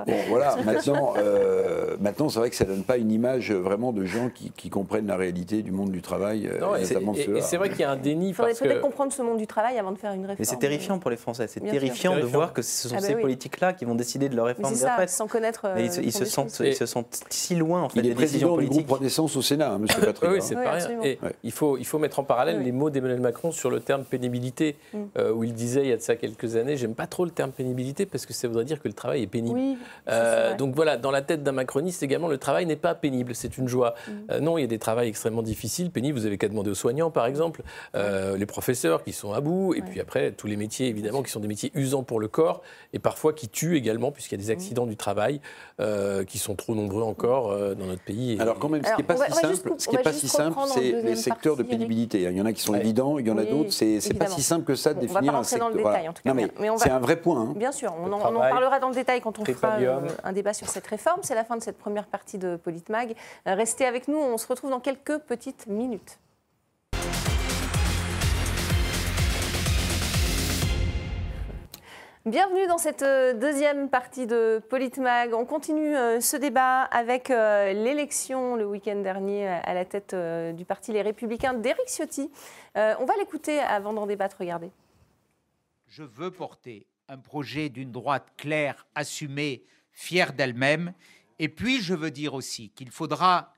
bon, voilà, maintenant, euh, maintenant c'est vrai que ça ne donne pas une image vraiment de gens qui, comprennent la réalité du monde du travail. Euh, non, et c'est vrai qu'il y a un déni. Il faudrait peut-être comprendre ce monde du travail avant de faire une réforme. Mais c'est terrifiant pour les Français, c'est terrifiant, de voir que ce sont ah bah ces politiques-là qui vont décider de leur réforme des retraites. sans connaître. ils, se, ils se sentent, ils se sentent si loin, en fait, il est président du groupe Renaissance au Sénat, hein, monsieur Patrick. Oui, c'est pas rien. Et il faut, il faut mettre en parallèle les mots d'Emmanuel Macron sur le terme pénibilité, mm. où il disait il y a de ça quelques années, j'aime pas trop le terme pénibilité parce que ça voudrait dire que le travail est pénible. Euh, donc voilà, dans la tête d'un macroniste également, le travail n'est pas pénible, c'est une joie. Mm. Euh, non, il y a des travails extrêmement difficiles, pénibles. Vous avez qu'à demander aux soignants, par exemple, euh, les professeurs qui sont à bout, et puis après tous les métiers évidemment qui sont des métiers usants pour le corps et parfois qui tuent également puisqu'il y a des mm. accidents du travail qui sont trop nombreux encore dans notre pays. Alors quand même, ce qui n'est pas si simple, ce qui est pas si simple, c'est les secteurs de pénibilité. Il y en a qui sont évidents, il y en a d'autres. C'est pas si simple que ça de définir un secteur. mais, c'est un vrai point. Hein. Bien sûr, on, en, parlera dans le détail quand on fera euh, un débat sur cette réforme. C'est la fin de cette première partie de Politmag. Euh, restez avec nous, on se retrouve dans quelques petites minutes. Bienvenue dans cette euh, deuxième partie de Politmag. On continue ce débat avec l'élection le week-end dernier à la tête du parti Les Républicains d'Éric Ciotti. On va l'écouter avant d'en débattre. Regardez je veux porter un projet d'une droite claire, assumée, fière d'elle-même. Et puis, je veux dire aussi qu'il faudra,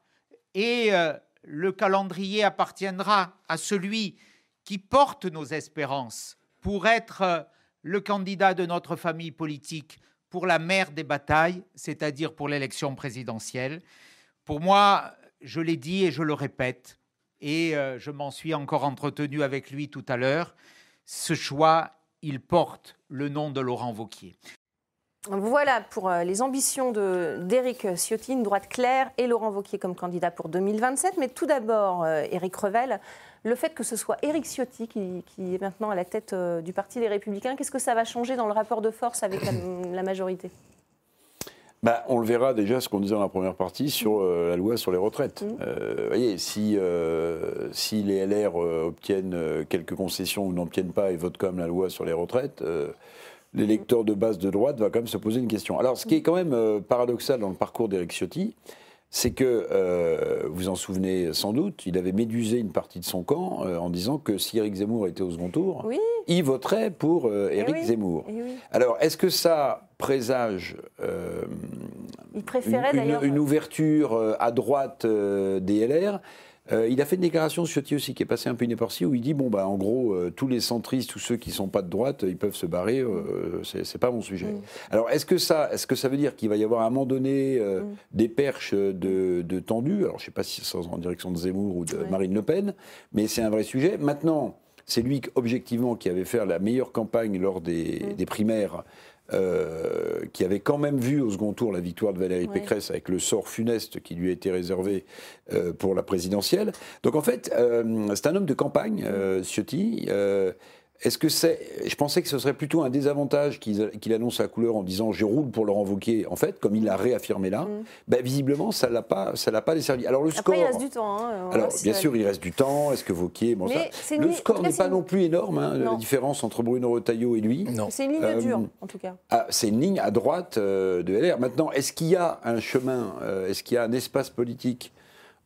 et euh, le calendrier appartiendra à celui qui porte nos espérances pour être euh, le candidat de notre famille politique pour la mère des batailles, c'est-à-dire pour l'élection présidentielle. Pour moi, je l'ai dit et je le répète, et euh, je m'en suis encore entretenu avec lui tout à l'heure, ce choix il porte le nom de Laurent Vauquier. Voilà pour euh, les ambitions d'Éric Ciotti, une droite claire et Laurent Vauquier comme candidat pour 2027. Mais tout d'abord, euh, Éric Revel, le fait que ce soit Éric Ciotti qui, est maintenant à la tête euh, du Parti des Républicains, qu'est-ce que ça va changer dans le rapport de force avec la, majorité? Bah, on le verra déjà, ce qu'on disait dans la première partie, sur la loi sur les retraites. Mmh. Vous voyez, si, si les LR obtiennent quelques concessions ou n'obtiennent pas et votent comme la loi sur les retraites, l'électeur de base de droite va quand même se poser une question. Alors, ce qui est quand même euh, paradoxal dans le parcours d'Éric Ciotti, c'est que, euh, vous en souvenez sans doute, il avait médusé une partie de son camp euh, en disant que si Éric Zemmour était au second tour, il voterait pour eh Éric Zemmour. Eh Alors, est-ce que ça présage une, une, ouverture à droite des LR euh, il a fait une déclaration Ciotti aussi qui est passée un peu inaperçue où il dit bon bah en gros euh, tous les centristes, tous ceux qui sont pas de droite, ils peuvent se barrer, euh, c'est pas mon sujet. Mm. Alors est-ce que ça, est-ce que ça veut dire qu'il va y avoir à un moment donné mm. des perches de, de Alors je sais pas si c'est en direction de Zemmour ou de Marine Le Pen, mais c'est un vrai sujet. Maintenant. c'est lui, objectivement, qui avait fait la meilleure campagne lors des, des primaires euh, qui avait quand même vu au second tour la victoire de Valérie Pécresse avec le sort funeste qui lui a été réservé euh, pour la présidentielle. Donc en fait, euh, c'est un homme de campagne, Ciotti. Est-ce que c'est. Je pensais que ce serait plutôt un désavantage qu'il annonce la couleur en disant je roule pour Laurent Wauquiez, en fait, comme il l'a réaffirmé là. Mm. Ben, visiblement, ça ne l'a pas, pas desservi. Alors le score. Après, il reste du temps. Hein, alors, bien sûr, il reste du temps. Est-ce que Wauquiez. Bon, ça, le score n'est pas non plus énorme, hein, la différence entre Bruno Retailleau et lui. C'est une ligne euh, dure, en tout cas. Ah, c'est une ligne à droite euh, de LR. Maintenant, est-ce qu'il y a un chemin, euh, est-ce qu'il y a un espace politique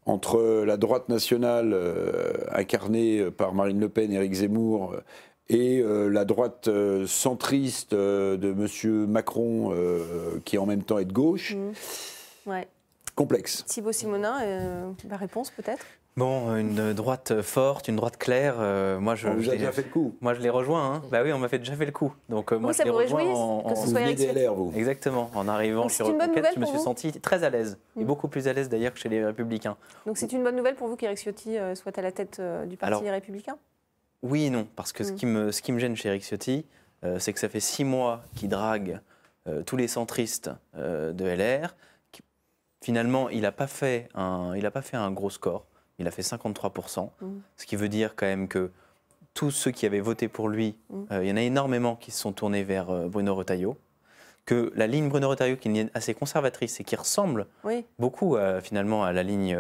entre la droite nationale incarnée par Marine Le Pen, et Éric Zemmour, et euh, la droite euh, centriste euh, de M. Macron, qui en même temps est de gauche. Mmh. Ouais. Complexe. Thibaut Simonin, la réponse peut-être? Bon, une droite forte, une droite claire. moi, je. On vous a déjà fait le coup. Moi, je l'ai rejoint. Hein. Bah oui, on m'a fait déjà fait le coup. Donc moi, ça je vous réjouit que ce soit DLR, vous. Exactement. En arrivant sur Reconquête, je me suis senti très à l'aise, et mmh. beaucoup plus à l'aise d'ailleurs que chez les Républicains. Donc c'est une bonne nouvelle pour vous qu'Éric Ciotti soit à la tête du Parti Républicain oui et non, parce que ce, mm. qui me, ce qui me gêne chez Eric Ciotti, euh, c'est que ça fait six mois qu'il drague euh, tous les centristes euh, de LR. finalement, il n'a pas, fait un, pas fait un gros score. Il a fait 53%, mm. ce qui veut dire quand même que tous ceux qui avaient voté pour lui, mm. il y en a énormément qui se sont tournés vers Bruno Retailleau. Que la ligne Bruno Retailleau, qui est assez conservatrice et qui ressemble beaucoup finalement à la ligne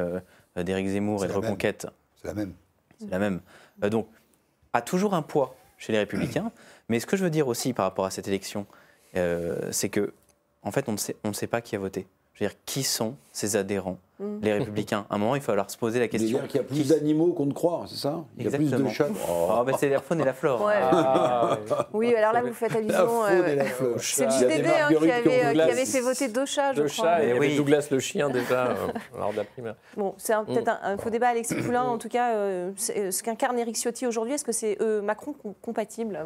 d'Éric Zemmour et de Reconquête. C'est la même. C'est la même. donc, a toujours un poids chez les Républicains. Mais ce que je veux dire aussi par rapport à cette élection, euh, c'est que, en fait, on ne, sait, on ne sait pas qui a voté. Je veux dire, qui sont ces adhérents, mm. les républicains? À un moment, il va falloir se poser la question. Il y a plus d'animaux qu'on ne croit, c'est ça? Il y a plus de chats. Oh. ben c'est la faune et la flore. Ah, oui, alors là, vous faites allusion. Euh, c'est le JDD hein, qui, avait, euh, qui, avait, fait voter deux chats, je deux crois. Chats et oui. Douglas le chien déjà lors de la primaire. Bon, c'est peut-être un, faux débat, Alexis Poulain. En tout cas, ce qu'incarne Éric Ciotti aujourd'hui, est-ce que c'est Macron compatible?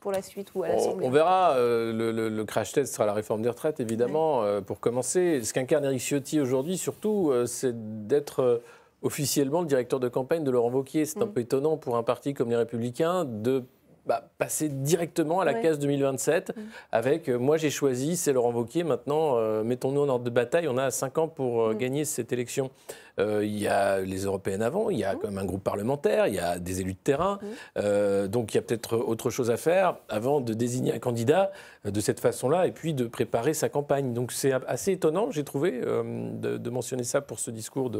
Pour la suite ou à l'Assemblée On verra. Euh, le, crash test sera la réforme des retraites, évidemment, euh, pour commencer. Ce qu'incarne Eric Ciotti aujourd'hui, surtout, euh, c'est d'être officiellement le directeur de campagne de Laurent Wauquiez. C'est un mm. peu étonnant pour un parti comme les Républicains de bah, passer directement à la case 2027 mm. avec moi j'ai choisi, c'est Laurent Wauquiez, maintenant mettons-nous en ordre de bataille, on a 5 ans pour mm. gagner cette élection. Euh, il y a les européennes avant, il y a mmh. quand même un groupe parlementaire, il y a des élus de terrain. Euh, donc il y a peut-être autre chose à faire avant de désigner un candidat euh, de cette façon-là et puis de préparer sa campagne. Donc c'est assez étonnant, j'ai trouvé, de, mentionner ça pour ce discours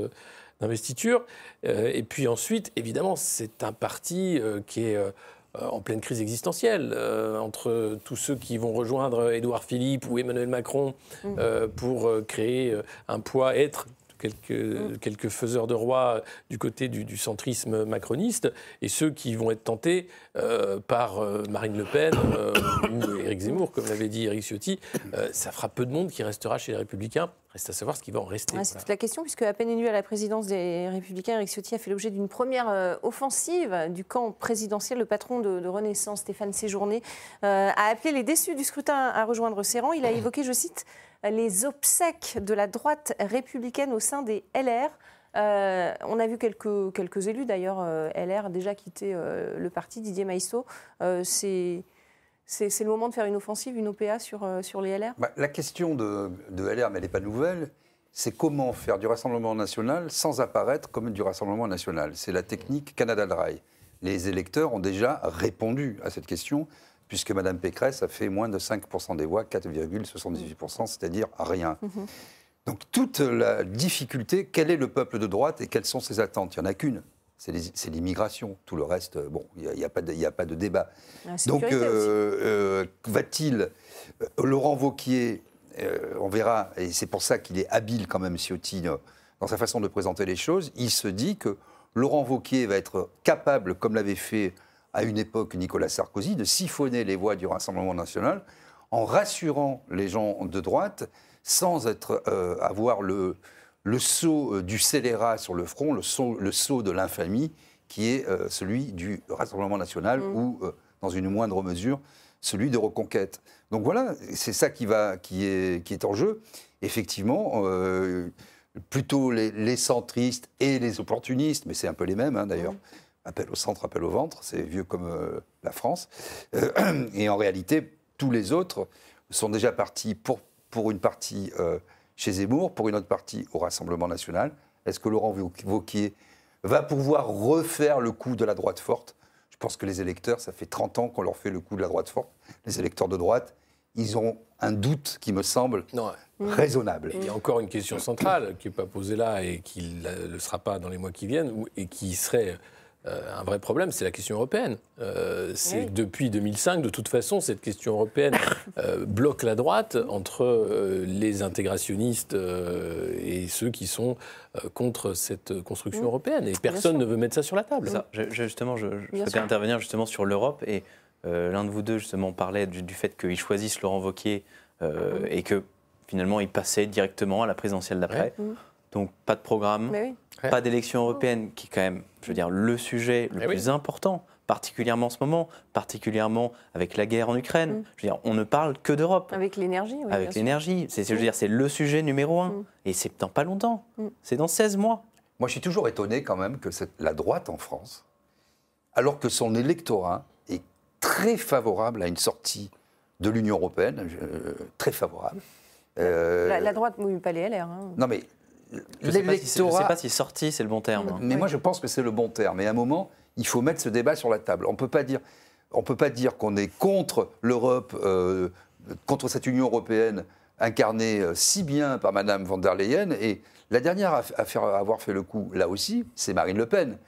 d'investiture. et puis ensuite, évidemment, c'est un parti qui est en pleine crise existentielle, entre tous ceux qui vont rejoindre Édouard Philippe ou Emmanuel Macron mmh. pour créer un poids, être quelques, mm. quelques faiseurs de roi du côté du, centrisme macroniste, et ceux qui vont être tentés euh, par euh, Marine Le Pen euh, ou Éric Zemmour, comme l'avait dit Éric Ciotti, ça fera peu de monde qui restera chez les Républicains. Reste à savoir ce qui va en rester. c'est toute la question, puisque à peine élu à la présidence des Républicains, Éric Ciotti a fait l'objet d'une première offensive du camp présidentiel. Le patron de, Renaissance, Stéphane Séjourné, a appelé les déçus du scrutin à rejoindre ses rangs. Il a évoqué, je cite, les obsèques de la droite républicaine au sein des LR. Euh, on a vu quelques, quelques élus d'ailleurs, euh, LR déjà quitté euh, le parti, Didier Maïsso. c'est c'est le moment de faire une offensive, une OPA sur, sur les LR bah, La question de, de, LR, mais elle n'est pas nouvelle, c'est comment faire du Rassemblement national sans apparaître comme du Rassemblement national. C'est la technique Canada Dry. Les électeurs ont déjà répondu à cette question puisque Mme Pécresse a fait moins de 5% des voix, 4,78%, c'est-à-dire rien. Mhm. Donc toute la difficulté, quel est le peuple de droite et quelles sont ses attentes? Il n'y en a qu'une, c'est l'immigration. Tout le reste, bon, il n'y a, a, pas de débat. Donc euh, euh, va-t-il, euh, Laurent Vauquier, on verra, et c'est pour ça qu'il est habile quand même, Ciotti, dans sa façon de présenter les choses, il se dit que Laurent Vauquier va être capable, comme l'avait fait à une époque Nicolas Sarkozy, de siphonner les voix du Rassemblement national en rassurant les gens de droite sans être, euh, avoir le, le saut euh, du scélérat sur le front, le saut de l'infamie qui est euh, celui du Rassemblement national mmh. ou, dans une moindre mesure, celui de Reconquête. Donc voilà, c'est ça qui, va, qui, est, qui est en jeu. Effectivement, plutôt les, centristes et les opportunistes, mais c'est un peu les mêmes hein, d'ailleurs, mmh appel au centre, appel au ventre, c'est vieux comme la France. et en réalité, tous les autres sont déjà partis pour, pour une partie chez Zemmour, pour une autre partie au Rassemblement national. Est-ce que Laurent Wauquiez va pouvoir refaire le coup de la droite forte? Je pense que les électeurs, ça fait 30 ans qu'on leur fait le coup de la droite forte. Les électeurs de droite, ils ont un doute qui me semble raisonnable. Il y a encore une question centrale qui n'est pas posée là et qui ne le sera pas dans les mois qui viennent et qui serait euh, un vrai problème, c'est la question européenne. Euh, c'est depuis 2005, de toute façon, cette question européenne euh, bloque la droite entre les intégrationnistes et ceux qui sont contre cette construction européenne. Et personne ne veut mettre ça sur la table. justement, je, je souhaitais intervenir justement sur l'Europe et l'un de vous deux justement parlait du, fait qu'ils choisissent Laurent Wauquiez mmh. et que finalement il passait directement à la présidentielle d'après. Mmh. Donc pas de programme, pas d'élection européenne, qui est quand même, je veux dire, le sujet le plus important, particulièrement en ce moment, particulièrement avec la guerre en Ukraine. Mm. Je veux dire, on ne parle que d'Europe. Avec l'énergie, oui. Avec l'énergie. C'est, je veux dire, c'est le sujet numéro un. Mm. Et c'est dans pas longtemps. Mm. C'est dans 16 mois. Moi, je suis toujours étonné quand même que la droite en France, alors que son électorat est très favorable à une sortie de l'Union européenne, euh, très favorable. Euh, la, droite, oui, pas les LR. Hein. Non, mais je ne sais, pas si sorti, c'est le bon terme. Mais moi, je pense que c'est le bon terme. Et à un moment, il faut mettre ce débat sur la table. On ne peut pas dire, on peut pas dire qu'on est contre l'Europe, euh, contre cette Union européenne incarnée euh, si bien par Madame von der Leyen. Et la dernière à, faire, avoir fait le coup, là aussi, c'est Marine Le Pen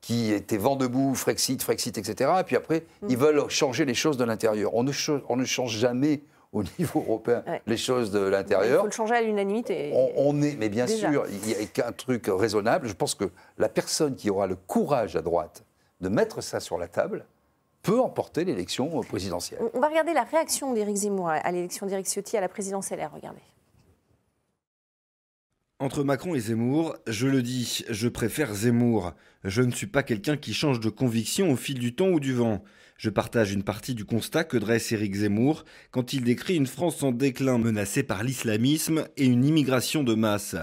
qui était vent debout, Frexit, Frexit, etc. Et puis après, mm. ils veulent changer les choses de l'intérieur. On ne change jamais au niveau européen les choses de l'intérieur. Il faut le changer à l'unanimité. On, est, mais bien sûr, il n'y a qu'un truc raisonnable. Je pense que la personne qui aura le courage à droite de mettre ça sur la table peut emporter l'élection présidentielle. On va regarder la réaction d'Éric Zemmour à l'élection d'Éric Ciotti à la présidentielle. Regardez. Entre Macron et Zemmour, je le dis, je préfère Zemmour. Je ne suis pas quelqu'un qui change de conviction au fil du temps ou du vent. Je partage une partie du constat que dresse Éric Zemmour quand il décrit une France en déclin menacée par l'islamisme et une immigration de masse.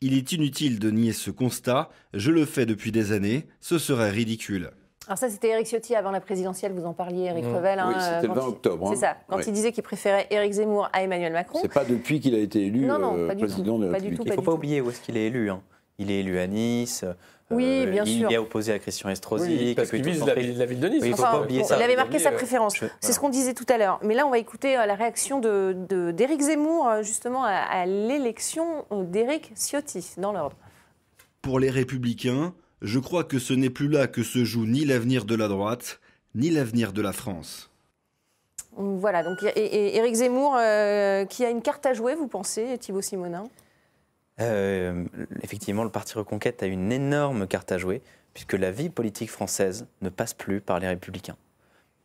Il est inutile de nier ce constat, je le fais depuis des années, ce serait ridicule. Alors ça, c'était Éric Ciotti avant la présidentielle, vous en parliez, Éric mmh. Revel. Hein, oui, c'était le 20 octobre. C'est ça, quand il disait qu'il préférait Éric Zemmour à Emmanuel Macron. C'est pas depuis qu'il a été élu euh, président de la République. Il ne faut pas, oublier où est-ce qu'il est élu. Hein. Il est élu à Nice. Oui, euh, bien il sûr. Il est opposé à Christian Estrosi. parce qu'il vise la, ville de Nice. il faut pas oublier ça. Il avait marqué sa préférence. C'est ce qu'on disait tout à l'heure. Mais là, on va écouter euh, la réaction d'Éric de, Zemmour, justement, à, l'élection d'Éric Ciotti, dans l'ordre. Pour les Républicains, je crois que ce n'est plus là que se joue ni l'avenir de la droite, ni l'avenir de la France. Voilà, donc Éric Zemmour, euh, qui a une carte à jouer, vous pensez, Thibault Simonin? Euh, Effectivement, le Parti Reconquête a une énorme carte à jouer, puisque la vie politique française ne passe plus par les Républicains.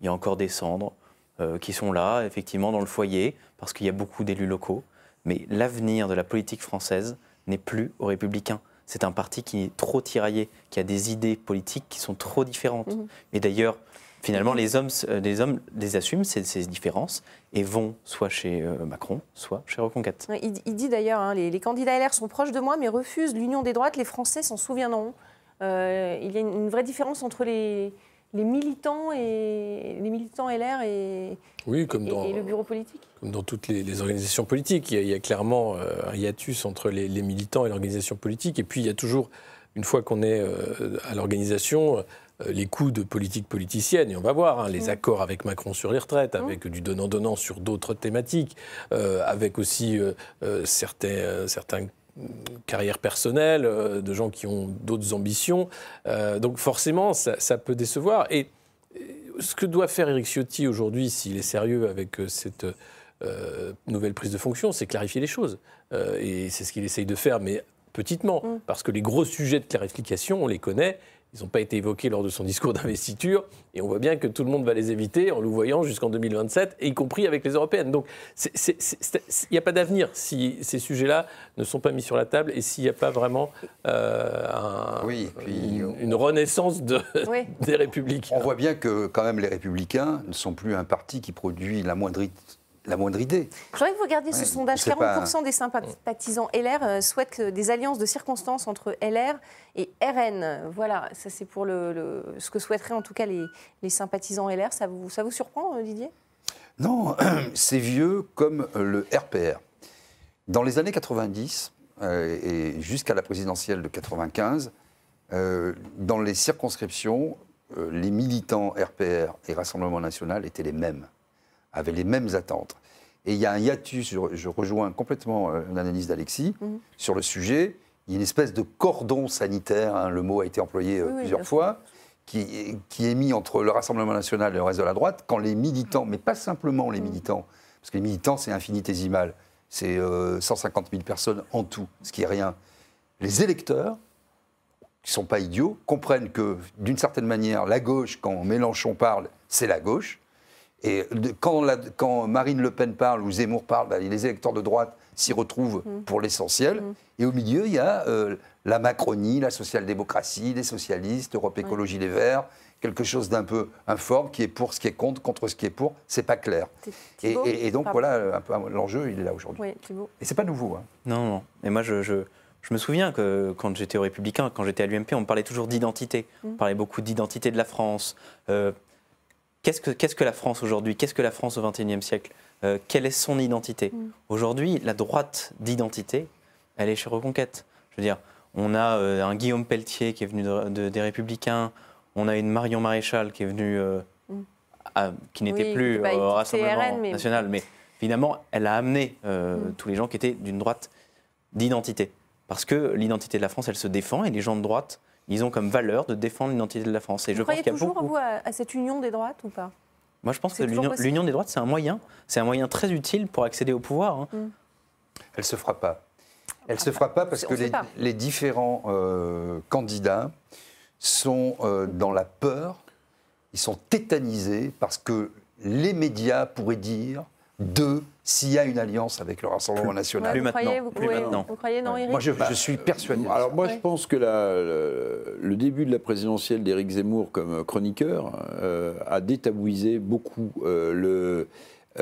Il y a encore des cendres euh, qui sont là, effectivement, dans le foyer, parce qu'il y a beaucoup d'élus locaux. Mais l'avenir de la politique française n'est plus aux Républicains c'est un parti qui est trop tiraillé, qui a des idées politiques qui sont trop différentes. Mhm. Et d'ailleurs, finalement, les hommes, euh, les hommes les assument, ces, ces différences, et vont soit chez euh, Macron, soit chez Reconquête. Il, dit d'ailleurs, hein, les, candidats LR sont proches de moi, mais refusent l'union des droites. Les Français s'en souviendront. Euh, il y a une vraie différence entre les, les militants et les militants LR et, oui, comme dans, le bureau politique Comme dans toutes les, organisations politiques, il y, a, clairement euh, un hiatus entre les, militants et l'organisation politique. Et puis il y a toujours, une fois qu'on est euh, à l'organisation, les coups de politique politicienne, et on va voir, hein, les mm. accords avec Macron sur les retraites, mm. avec du donnant-donnant sur d'autres thématiques, avec aussi certains, certains carrière personnelle, euh, de gens qui ont d'autres ambitions. Euh, donc forcément, ça, peut décevoir. Et ce que doit faire Éric Ciotti aujourd'hui, s'il est sérieux avec euh, cette nouvelle prise de fonction, c'est clarifier les choses. et c'est ce qu'il essaye de faire, mais petitement, mm. parce que les gros sujets de clarification, on les connaît, ils n'ont pas été évoqués lors de son discours d'investiture, et on voit bien que tout le monde va les éviter en voyant jusqu'en 2027, y compris avec les européennes. Donc il n'y a pas d'avenir si ces sujets-là ne sont pas mis sur la table et s'il n'y a pas vraiment euh, une, renaissance de, des républicains. On voit bien que quand même les républicains ne sont plus un parti qui produit la moindre la moindre idée. J'aimerais que vous regardiez ce sondage. 40% des sympathisants LR euh, souhaitent des alliances de circonstances entre LR et RN. Voilà, ça c'est pour le, ce que souhaiteraient en tout cas les, les sympathisants LR. Ça vous, ça vous surprend, euh, Didier? Non, c'est vieux comme le RPR. Dans les années 90 euh, et jusqu'à la présidentielle de 95, dans les circonscriptions, les militants RPR et Rassemblement national étaient les mêmes avaient les mêmes attentes. Et il y a un hiatus, je, rejoins complètement euh, l'analyse d'Alexis, mhm. sur le sujet. Il y a une espèce de cordon sanitaire, hein, le mot a été employé euh, plusieurs fois, qui, qui, est mis entre le Rassemblement national et le reste de la droite, quand les militants, mais pas simplement les mhm. militants, parce que les militants, c'est infinitésimal, c'est 150 euh, 000 personnes en tout, ce qui est rien. Les électeurs, qui ne sont pas idiots, comprennent que, d'une certaine manière, la gauche, quand Mélenchon parle, c'est la gauche, et quand, quand, Marine Le Pen parle ou Zemmour parle, bah, les électeurs de droite s'y retrouvent mm. pour l'essentiel. Mm. Et au milieu, il y a euh, la Macronie, la social-démocratie, les socialistes, Europe Écologie Les Verts, quelque chose d'un peu informe qui est pour ce qui est contre, contre ce qui est pour. C'est pas clair. Et, donc voilà, un peu l'enjeu, il est là aujourd'hui. Oui, et c'est pas nouveau. Hein. Non, non. Et moi, je, je, me souviens que quand j'étais au Républicain, quand j'étais à l'UMP, on parlait toujours d'identité. Mm. On parlait beaucoup d'identité de la France. Euh, Qu'est-ce que, qu'est-ce que la France aujourd'hui? Qu'est-ce que la France au XXIe siècle? Euh, Quelle est son identité? Mm. Aujourd'hui, la droite d'identité, elle est chez Reconquête. Je veux dire, on a euh, un Guillaume Pelletier qui est venu des Républicains, on a une Marion Maréchal qui est venue, euh, mm. qui n'était plus au Rassemblement national, mais évidemment, elle a amené mm. tous les gens qui étaient d'une droite d'identité. Parce que l'identité de la France, elle se défend et les gens de droite ils ont comme valeur de défendre l'identité de la France. Et vous je croyez pense toujours, beaucoup... vous, à, cette union des droites ou pas? Moi, je pense que l'union des droites, c'est un moyen. C'est un moyen très utile pour accéder au pouvoir. Hein. Mm. Elle ne se fera pas. Elle ne se fera pas parce que les, différents euh, candidats sont euh, dans la peur, ils sont tétanisés parce que les médias pourraient dire de s'il y a une alliance avec le Rassemblement national. plus, maintenant. Croyez, vous, plus maintenant. Vous croyez, non, Eric Moi, je, suis persuadé. Alors, moi, je pense que le, début de la présidentielle d'Éric Zemmour comme chroniqueur euh, a détabouisé beaucoup euh, le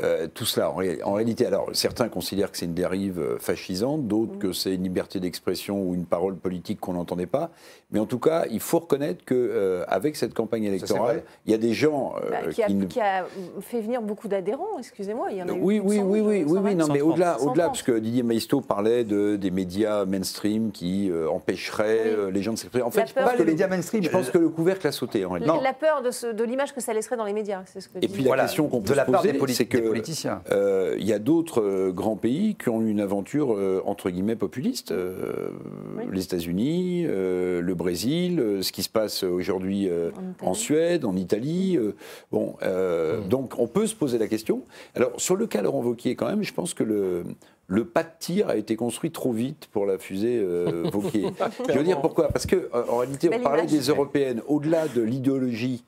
euh, tout cela, en, réalité, alors certains considèrent que c'est une dérive euh, fascisante, d'autres mm. que c'est une liberté d'expression ou une parole politique qu'on n'entendait pas. Mais en tout cas, il faut reconnaître qu'avec euh, avec cette campagne électorale, il y a des gens bah, qui, a, qui, a, fait venir beaucoup d'adhérents. Excusez-moi, il y en a eu oui, oui, oui, oui, oui, non, mais au-delà, au-delà, parce que Didier Maisto parlait de des médias mainstream qui empêcheraient les gens de s'exprimer. En fait, je pense que les médias mainstream. Je pense que le couvercle a sauté en réalité. La peur de, de l'image que ça laisserait dans les médias, c'est ce que. Et puis la question qu'on peut se poser, c'est que politiciens. Euh, il y a d'autres euh, grands pays qui ont eu une aventure euh, entre guillemets populiste. Les États-Unis, le Brésil, ce qui se passe aujourd'hui en, Suède, en Italie. bon, mmh. donc on peut se poser la question. Alors sur le cas Laurent Wauquiez, quand même, je pense que le le pas de tir a été construit trop vite pour la fusée euh, Vauquier. Je veux dire pourquoi? Parce que en réalité, on parlait des européennes. Au-delà de l'idéologie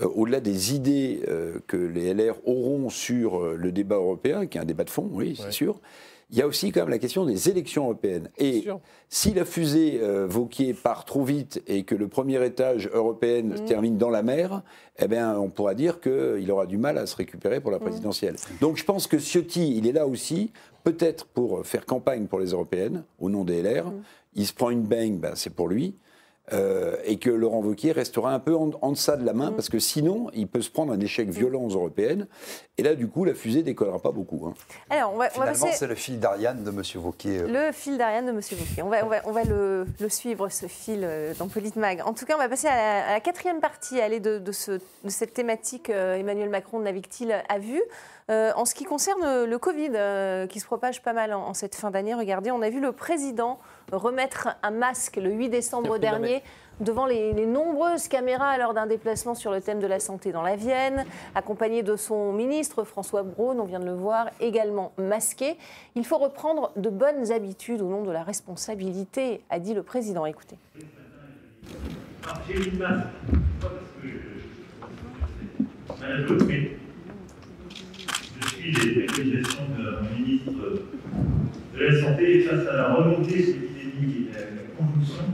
au-delà des idées euh, que les LR auront sur euh, le débat européen, qui est un débat de fond, oui, c'est sûr, il y a aussi quand même la question des élections européennes. Et si la fusée Vauquier part trop vite et que le premier étage européen mmh. termine dans la mer, eh bien, on pourra dire qu'il aura du mal à se récupérer pour la mmh. présidentielle. Donc je pense que Ciotti, il est là aussi, peut-être pour faire campagne pour les européennes, au nom des LR. Mmh. Il se prend une bang, ben, c'est pour lui. Euh, et que Laurent Wauquiez restera un peu en, deçà de la main, mm. parce que sinon, il peut se prendre un échec violent aux européennes, et là, du coup, la fusée décollera pas beaucoup. Hein. Alors, on va, Finalement, c'est le fil d'Ariane de M. Wauquiez. Le fil d'Ariane de M. Wauquiez. On va, on va, le, suivre, ce fil, euh, dans Politmag. En tout cas, on va passer à la, quatrième partie, aller de, de, ce, de cette thématique euh, Emmanuel Macron navigue-t-il à vue en ce qui concerne le Covid, qui se propage pas mal en cette fin d'année, regardez, on a vu le président remettre un masque le 8 décembre dernier devant les, nombreuses caméras lors d'un déplacement sur le thème de la santé dans la Vienne, accompagné de son ministre François Braun, on vient de le voir, également masqué. Il faut reprendre de bonnes habitudes au nom de la responsabilité, a dit le président. Écoutez. J'ai masque, je suis les préconisations de mon ministre de la Santé face à la remontée qui est la conjonction.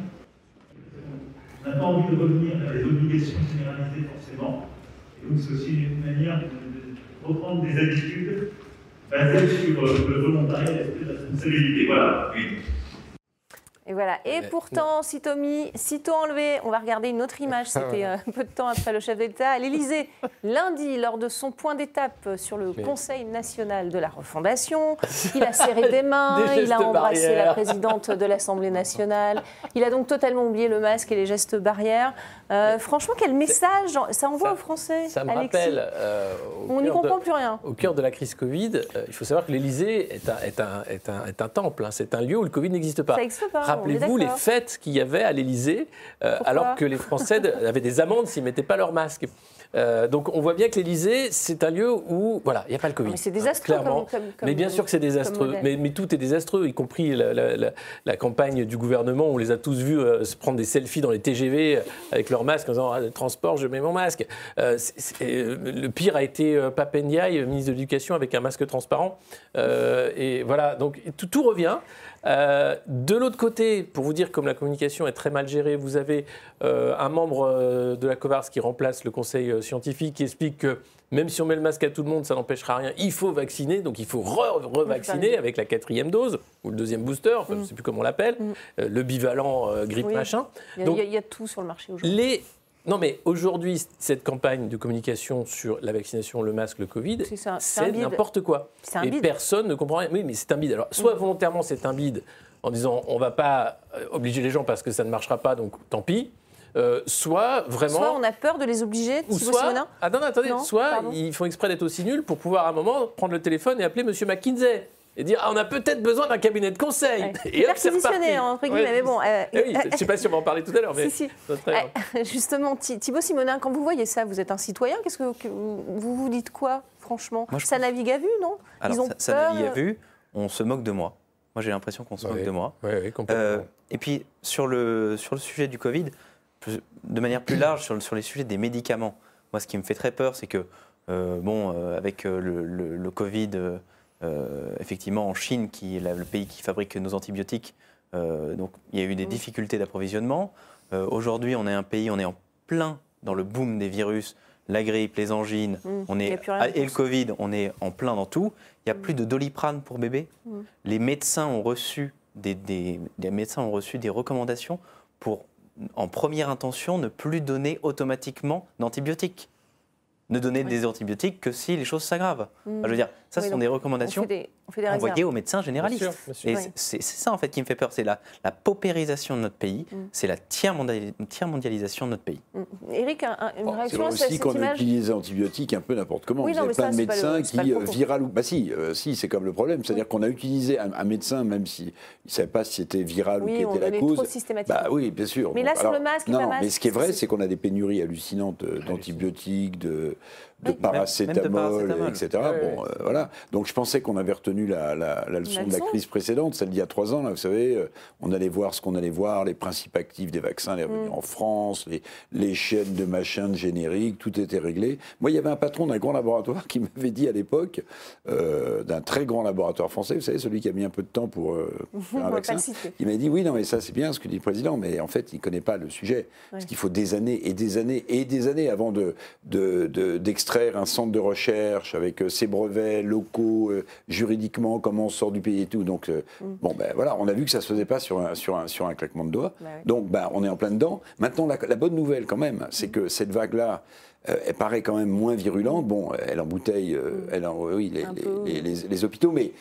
On n'a pas envie de revenir vers les obligations généralisées forcément. Et donc c'est aussi une manière de, reprendre des habitudes basée sur le volontariat et la responsabilité. Voilà. Et voilà. Et pourtant, sitôt mis, sitôt enlevé, on va regarder une autre image. C'était euh, un peu de temps après le chef d'État à l'Élysée, lundi, lors de son point d'étape sur le Conseil national de la refondation. Il a serré des mains, il a embrassé la présidente de l'Assemblée nationale. Il a donc totalement oublié le masque et les gestes barrières. Euh, franchement, quel message ça envoie aux Français Ça me rappelle. Euh, on n'y comprend plus rien. Au cœur de la crise Covid, il faut savoir que l'Élysée est un, est un, est un, est un temple. Hein. C'est un lieu où le Covid n'existe pas. Ça n'existe pas. Rappelez-vous les fêtes qu'il y avait à l'Élysée, euh, alors que les Français avaient des amendes s'ils ne mettaient pas leur masque. Euh, donc on voit bien que l'Elysée, c'est un lieu où, voilà, il n'y a pas le Covid. Mais c'est désastreux. Clairement. mais bien sûr que c'est désastreux. Mais, mais, tout est désastreux, y compris la, campagne du gouvernement. On les a tous vus euh, se prendre des selfies dans les TGV avec leur masque en disant ah, transport, je mets mon masque. le pire a été Papendiaï, ministre de l'Éducation, avec un masque transparent. et voilà, donc tout, tout revient. Euh, de l'autre côté, pour vous dire comme la communication est très mal gérée, vous avez euh, un membre euh, de la COVARS qui remplace le conseil scientifique qui explique que même si on met le masque à tout le monde, ça n'empêchera rien. Il faut vacciner, donc il faut revacciner avec la quatrième dose ou le deuxième booster, je ne sais plus comment on l'appelle, mm. le bivalent grippe machin. Il y, a, il y, a tout sur le marché aujourd'hui. Les non, mais aujourd'hui, cette campagne de communication sur la vaccination, le masque, le Covid, c'est n'importe quoi. Et personne ne comprend rien. Oui, mais c'est un bide. Alors, soit mm. volontairement, c'est un bide en disant on ne va pas euh, obliger les gens parce que ça ne marchera pas, donc tant pis. Euh, soit vraiment. Soit on a peur de les obliger, ou soit, ah non, attendez, soit ils font exprès d'être aussi nuls pour pouvoir à un moment prendre le téléphone et appeler M. McKinsey et dire ah, on a peut-être besoin d'un cabinet de conseil. Et hop, c'est reparti. entre guillemets, mais bon. Euh, oui, je ne sais pas si on va en parler tout à l'heure, mais. Si, si. Euh, justement, Thibaut Simonin, quand vous voyez ça, vous êtes un citoyen, qu'est-ce que, vous vous dites quoi, franchement? Ça navigue à vue, non? Ils ont ça, peur... navigue à vue, on se moque de moi. Moi, j'ai l'impression qu'on se moque de moi. Oui, oui, complètement. Euh, et puis, sur le, sur le sujet du Covid, de manière plus large, sur, sur les sujets des médicaments, moi, ce qui me fait très peur, c'est que, bon, avec le, le, le Covid euh, effectivement en Chine, qui est le pays qui fabrique nos antibiotiques, euh, donc il y a eu des difficultés d'approvisionnement. Euh, aujourd'hui, on est un pays, on est en plein dans le boom des virus, la grippe, les angines, mmh. on est, et le Covid, on est en plein dans tout. Il n'y a mmh. plus de doliprane pour bébé. Les médecins ont reçu des, des, médecins ont reçu des recommandations pour, en première intention, ne plus donner automatiquement d'antibiotiques ne donner des antibiotiques que si les choses s'aggravent. je veux dire, ça, ce sont des recommandations envoyées aux médecins généralistes. Et c'est ça, en fait, qui me fait peur. C'est la, la, paupérisation de notre pays, mm. c'est la tiers, mondialisation de notre pays. Mm. Eric, une réaction à cette, aussi qu'on utilise les antibiotiques un peu n'importe comment. Oui, Vous n'avez pas de médecin qui, euh, viral ou... Bah si, euh, si c'est comme le problème. C'est-à-dire qu'on a utilisé un, médecin, même s'il ne savait pas si c'était viral ou qui était la cause. Bah oui, bien sûr. Mais là, sur le masque, non, mais ce qui est vrai, c'est qu'on a des pénuries hallucinantes d'antibiotiques, de de paracétamol, etc. Bon, euh, voilà. Donc je pensais qu'on avait retenu la, leçon de la crise précédente, celle d'il y a trois ans. Là, vous savez, euh, on allait voir ce qu'on allait voir, les principes actifs des vaccins allaient revenir mm. en France, les, les, chaînes de machins, de génériques, tout était réglé. Moi, il y avait un patron d'un grand laboratoire qui m'avait dit à l'époque, euh, d'un très grand laboratoire français, vous savez, celui qui a mis un peu de temps pour faire un vaccin, il m'a dit oui, non, mais ça c'est bien ce que dit le président, mais en fait, il ne connaît pas le sujet. Parce qu'il faut des années et des années et des années avant de, de, un centre de recherche avec euh, ses brevets locaux, euh, juridiquement, comment on sort du pays et tout. Donc, euh, mm. bon, ben voilà, on a vu que ça ne se faisait pas sur un, sur un, sur un claquement de doigts. Bah Donc, ben, on est en plein dedans. Maintenant, la, bonne nouvelle, quand même, c'est que cette vague-là, elle paraît quand même moins virulente. Bon, elle embouteille, mm. elle en, oui, les, les, les, hôpitaux, mais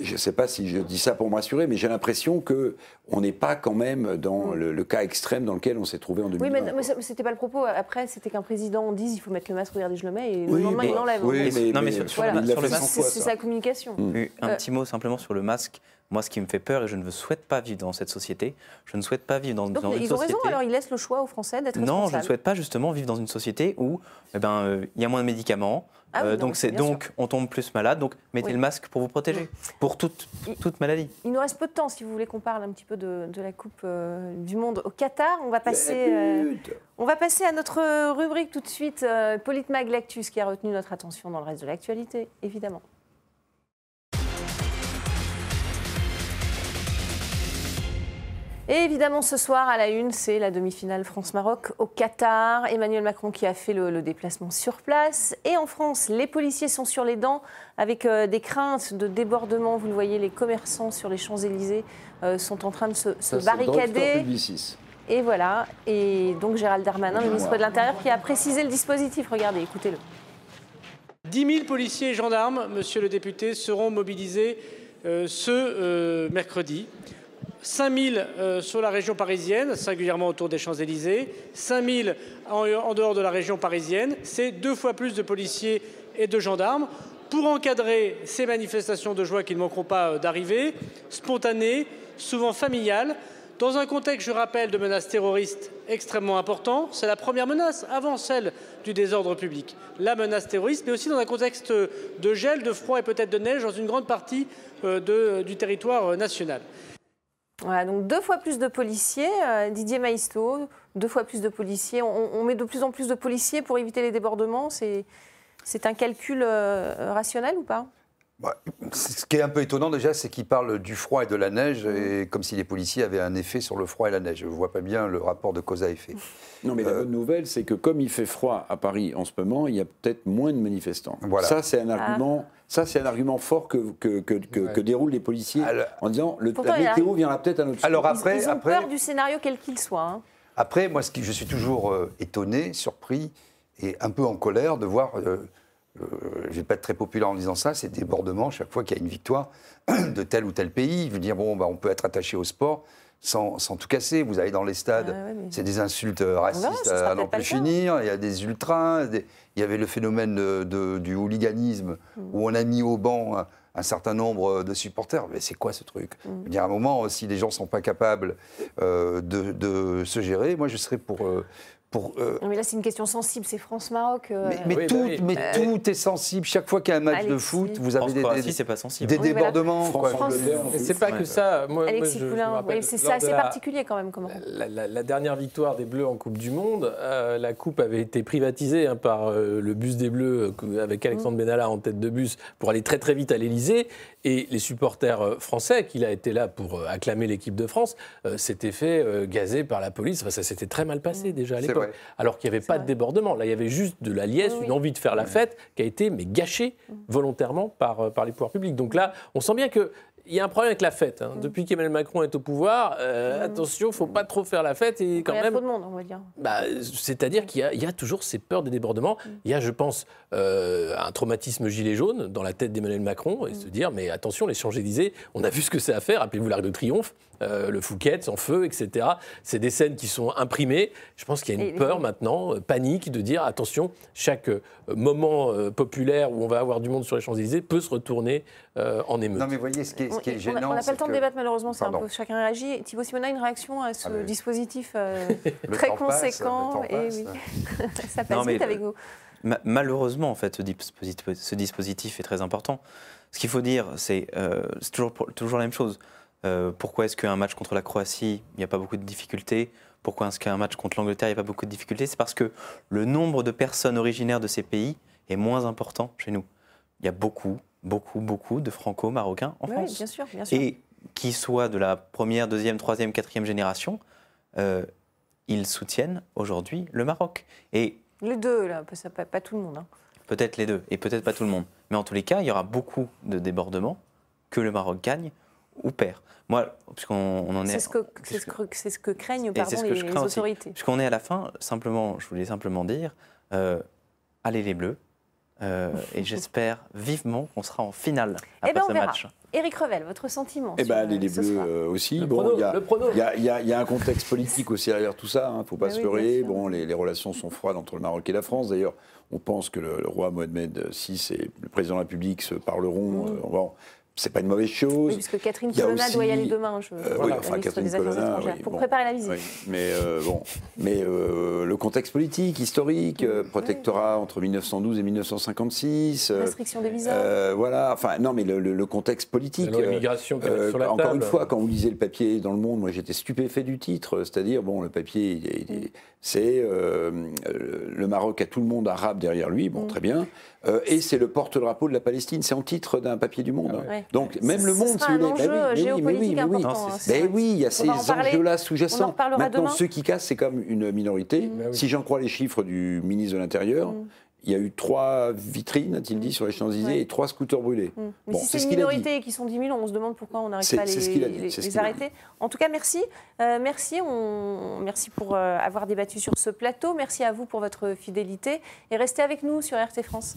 je ne sais pas si je dis ça pour me rassurer, mais j'ai l'impression qu'on n'est pas quand même dans mm. le, cas extrême dans lequel on s'est trouvé en 2020. Oui, mais, mais ce n'était pas le propos. Après, c'était qu'un président dise il faut mettre le masque, regardez, je le mets, et le lendemain, il l'enlève. Oui, mais, non, mais sur, le, masque, c'est sa communication. Mm. Un euh, petit mot simplement sur le masque. Moi, ce qui me fait peur, et je ne souhaite pas vivre dans cette société, je ne souhaite pas vivre dans, Donc, dans une société... Ils ont raison, alors ils laissent le choix aux Français d'être Non, je ne souhaite pas justement vivre dans une société où eh ben, euh, il y a moins de médicaments, ah euh, donc, c'est, donc on tombe plus malade, donc mettez le masque pour vous protéger, pour toute, toute maladie. Il nous reste peu de temps si vous voulez qu'on parle un petit peu de, la Coupe euh, du Monde au Qatar. On va, passer, on va passer à notre rubrique tout de suite, Politmag Lactus, qui a retenu notre attention dans le reste de l'actualité, évidemment. Et évidemment, ce soir, à la une, c'est la demi-finale France-Maroc au Qatar. Emmanuel Macron qui a fait le, déplacement sur place. Et en France, les policiers sont sur les dents avec euh, des craintes de débordement. Vous le voyez, les commerçants sur les Champs-Élysées euh, sont en train de se, se barricader. Et voilà. Et donc Gérald Darmanin, le ministre de l'Intérieur, qui a précisé le dispositif. Regardez, écoutez-le. 10 000 policiers et gendarmes, monsieur le député, seront mobilisés euh, ce mercredi 5 000 euh, sur la région parisienne, singulièrement autour des Champs-Élysées, 5 000 en, dehors de la région parisienne. C'est deux fois plus de policiers et de gendarmes pour encadrer ces manifestations de joie qui ne manqueront pas euh, d'arriver, spontanées, souvent familiales, dans un contexte, je rappelle, de menaces terroristes extrêmement important. C'est la première menace, avant celle du désordre public. La menace terroriste, mais aussi dans un contexte de gel, de froid et peut-être de neige dans une grande partie euh, du territoire national. Voilà, donc deux fois plus de policiers, euh, Didier Maisto, deux fois plus de policiers. On, met de plus en plus de policiers pour éviter les débordements. C'est un calcul euh, rationnel ou pas? Ce qui est un peu étonnant déjà, c'est qu'il parle du froid et de la neige, et comme si les policiers avaient un effet sur le froid et la neige. Je ne vois pas bien le rapport de cause à effet. Non, mais la bonne nouvelle, c'est que comme il fait froid à Paris en ce moment, il y a peut-être moins de manifestants. Voilà. Ça, c'est un ah. Ça, c'est un argument fort que, que, que, déroulent les policiers en disant le, la météo viendra peut-être à notre Alors après, ils, ont peur du scénario quel qu'il soit. Hein. Après, moi, ce qui, je suis toujours euh, étonné, surpris et un peu en colère de voir euh, euh, je ne vais pas être très populaire en disant ça, c'est débordement chaque fois qu'il y a une victoire de tel ou tel pays. Je veux dire, bon, bah, on peut être attaché au sport sans, tout casser. Vous allez dans les stades, ah c'est des insultes racistes à n'en plus finir. Il y a des ultras, il y avait le phénomène du hooliganisme mm. où on a mis au banc un, certain nombre de supporters. Mais c'est quoi ce truc? Veux dire, à un moment, si les gens ne sont pas capables euh, de, se gérer, moi je serais pour, euh, euh, mais là, c'est une question sensible, c'est France-Maroc. Euh. Mais, tout, bah mais euh, tout, est sensible. Chaque fois qu'il y a un match de foot, vous avez des, des, pas sensible. des débordements. C'est pas que ça. Moi, Alexis Poulain, c'est assez particulier quand même. Comment la, dernière victoire des Bleus en Coupe du Monde, la Coupe avait été privatisée hein, par le bus des Bleus avec Alexandre mmh. Benalla en tête de bus pour aller très très vite à l'Elysée. Et les supporters français, qu'il a été là pour acclamer l'équipe de France, s'étaient fait gazer par la police. ça s'était très mal passé mmh. déjà à l'époque alors qu'il n'y avait pas de débordement. Là, il y avait juste de la liesse, une envie de faire la fête qui a été mais gâchée mm. volontairement par, euh, par les pouvoirs publics. Donc là, on sent bien que il y a un problème avec la fête. Hein. Mm. Depuis qu'Emmanuel Macron est au pouvoir, euh, mm. attention, il ne faut pas trop faire la fête. Et quand il y a trop de monde, on va dire. Bah, C'est-à-dire qu'il y, a toujours ces peurs des débordements. Il y a, je pense, euh, un traumatisme gilet jaune dans la tête d'Emmanuel Macron et se dire, mais attention, les Champs-Élysées, on a vu ce que c'est à faire. Rappelez-vous l'Arc de Triomphe. Euh, le Fouquet sans feu, etc. C'est des scènes qui sont imprimées. Je pense qu'il y a une peur maintenant, panique, de dire attention, chaque moment populaire où on va avoir du monde sur les Champs-Élysées peut se retourner en émeute. Non, mais voyez, ce qui est, gênant. On n'a pas le temps de débattre, malheureusement, c'est un peu chacun réagit. Thibaut Simon a une réaction à ce ah, dispositif très conséquent. et oui. Ça passe vite avec vous. Malheureusement, en fait, ce dispositif, est très important. Ce qu'il faut dire, c'est toujours, toujours la même chose. Euh, pourquoi est-ce qu'un match contre la Croatie, il n'y a pas beaucoup de difficultés? Pourquoi est-ce qu'un match contre l'Angleterre, il n'y a pas beaucoup de difficultés? C'est parce que le nombre de personnes originaires de ces pays est moins important chez nous. Il y a beaucoup, beaucoup, beaucoup de franco-marocains en France. Bien sûr, bien sûr. Et qui soient de la première, deuxième, troisième, quatrième génération, euh, ils soutiennent aujourd'hui le Maroc. Et les deux, là, pas, pas tout le monde. Hein. Peut-être les deux, et peut-être pas tout le monde. Mais en tous les cas, il y aura beaucoup de débordements que le Maroc gagne ou perd. Moi, puisqu'on on en est. C'est ce que craignent pardon, ce que les, les autorités. Puisqu'on est à la fin, simplement, je voulais simplement dire euh, allez les Bleus. Euh, et j'espère vivement qu'on sera en finale eh après ben, ce match. Éric Revel, votre sentiment Eh ben, les, Bleus euh, aussi. Le bon, il y, y, y, a un contexte politique aussi derrière tout ça. Il hein, ne faut pas se leurrer. Bon, les, les, relations sont froides entre le Maroc et la France. D'ailleurs, on pense que le, roi Mohamed VI et le président de la République se parleront. Mmh. bon, c'est pas une mauvaise chose. Oui, puisque Catherine Colonna doit y aller demain, je, euh, oui, enfin, Catherine Colonna, pour préparer la visite. mais euh, bon, mais euh, le contexte politique, historique, protectorat entre 1912 et 1956. Restriction des visas. voilà, enfin, non, mais le, contexte politique. L'immigration sur la Encore une fois, quand vous lisez le papier dans le Monde, moi j'étais stupéfait du titre, c'est-à-dire, bon, le papier, c'est le Maroc a tout le monde arabe derrière lui, bon, mm. très bien, et c'est le porte-drapeau de la Palestine, c'est en titre d'un papier du Monde. Ah Donc même le monde, si vous voulez, bah oui, géopolitique oui, oui, important. oui, oui, il y a ces enjeux-là sous-jacents. Maintenant, demain. ceux qui cassent, c'est comme une minorité. Mmh. Si j'en crois les chiffres du ministre de l'Intérieur, mmh. Il y a eu trois vitrines, a-t-il dit, sur les Champs-Élysées ouais. et trois scooters brûlés. Mmh. Mais bon, si c'est une minorité qui sont 10 000, on se demande pourquoi on n'arrive pas à les, les, les arrêter. En tout cas, merci. Euh, merci, on... merci pour euh, avoir débattu sur ce plateau. Merci à vous pour votre fidélité. Et restez avec nous sur RT France.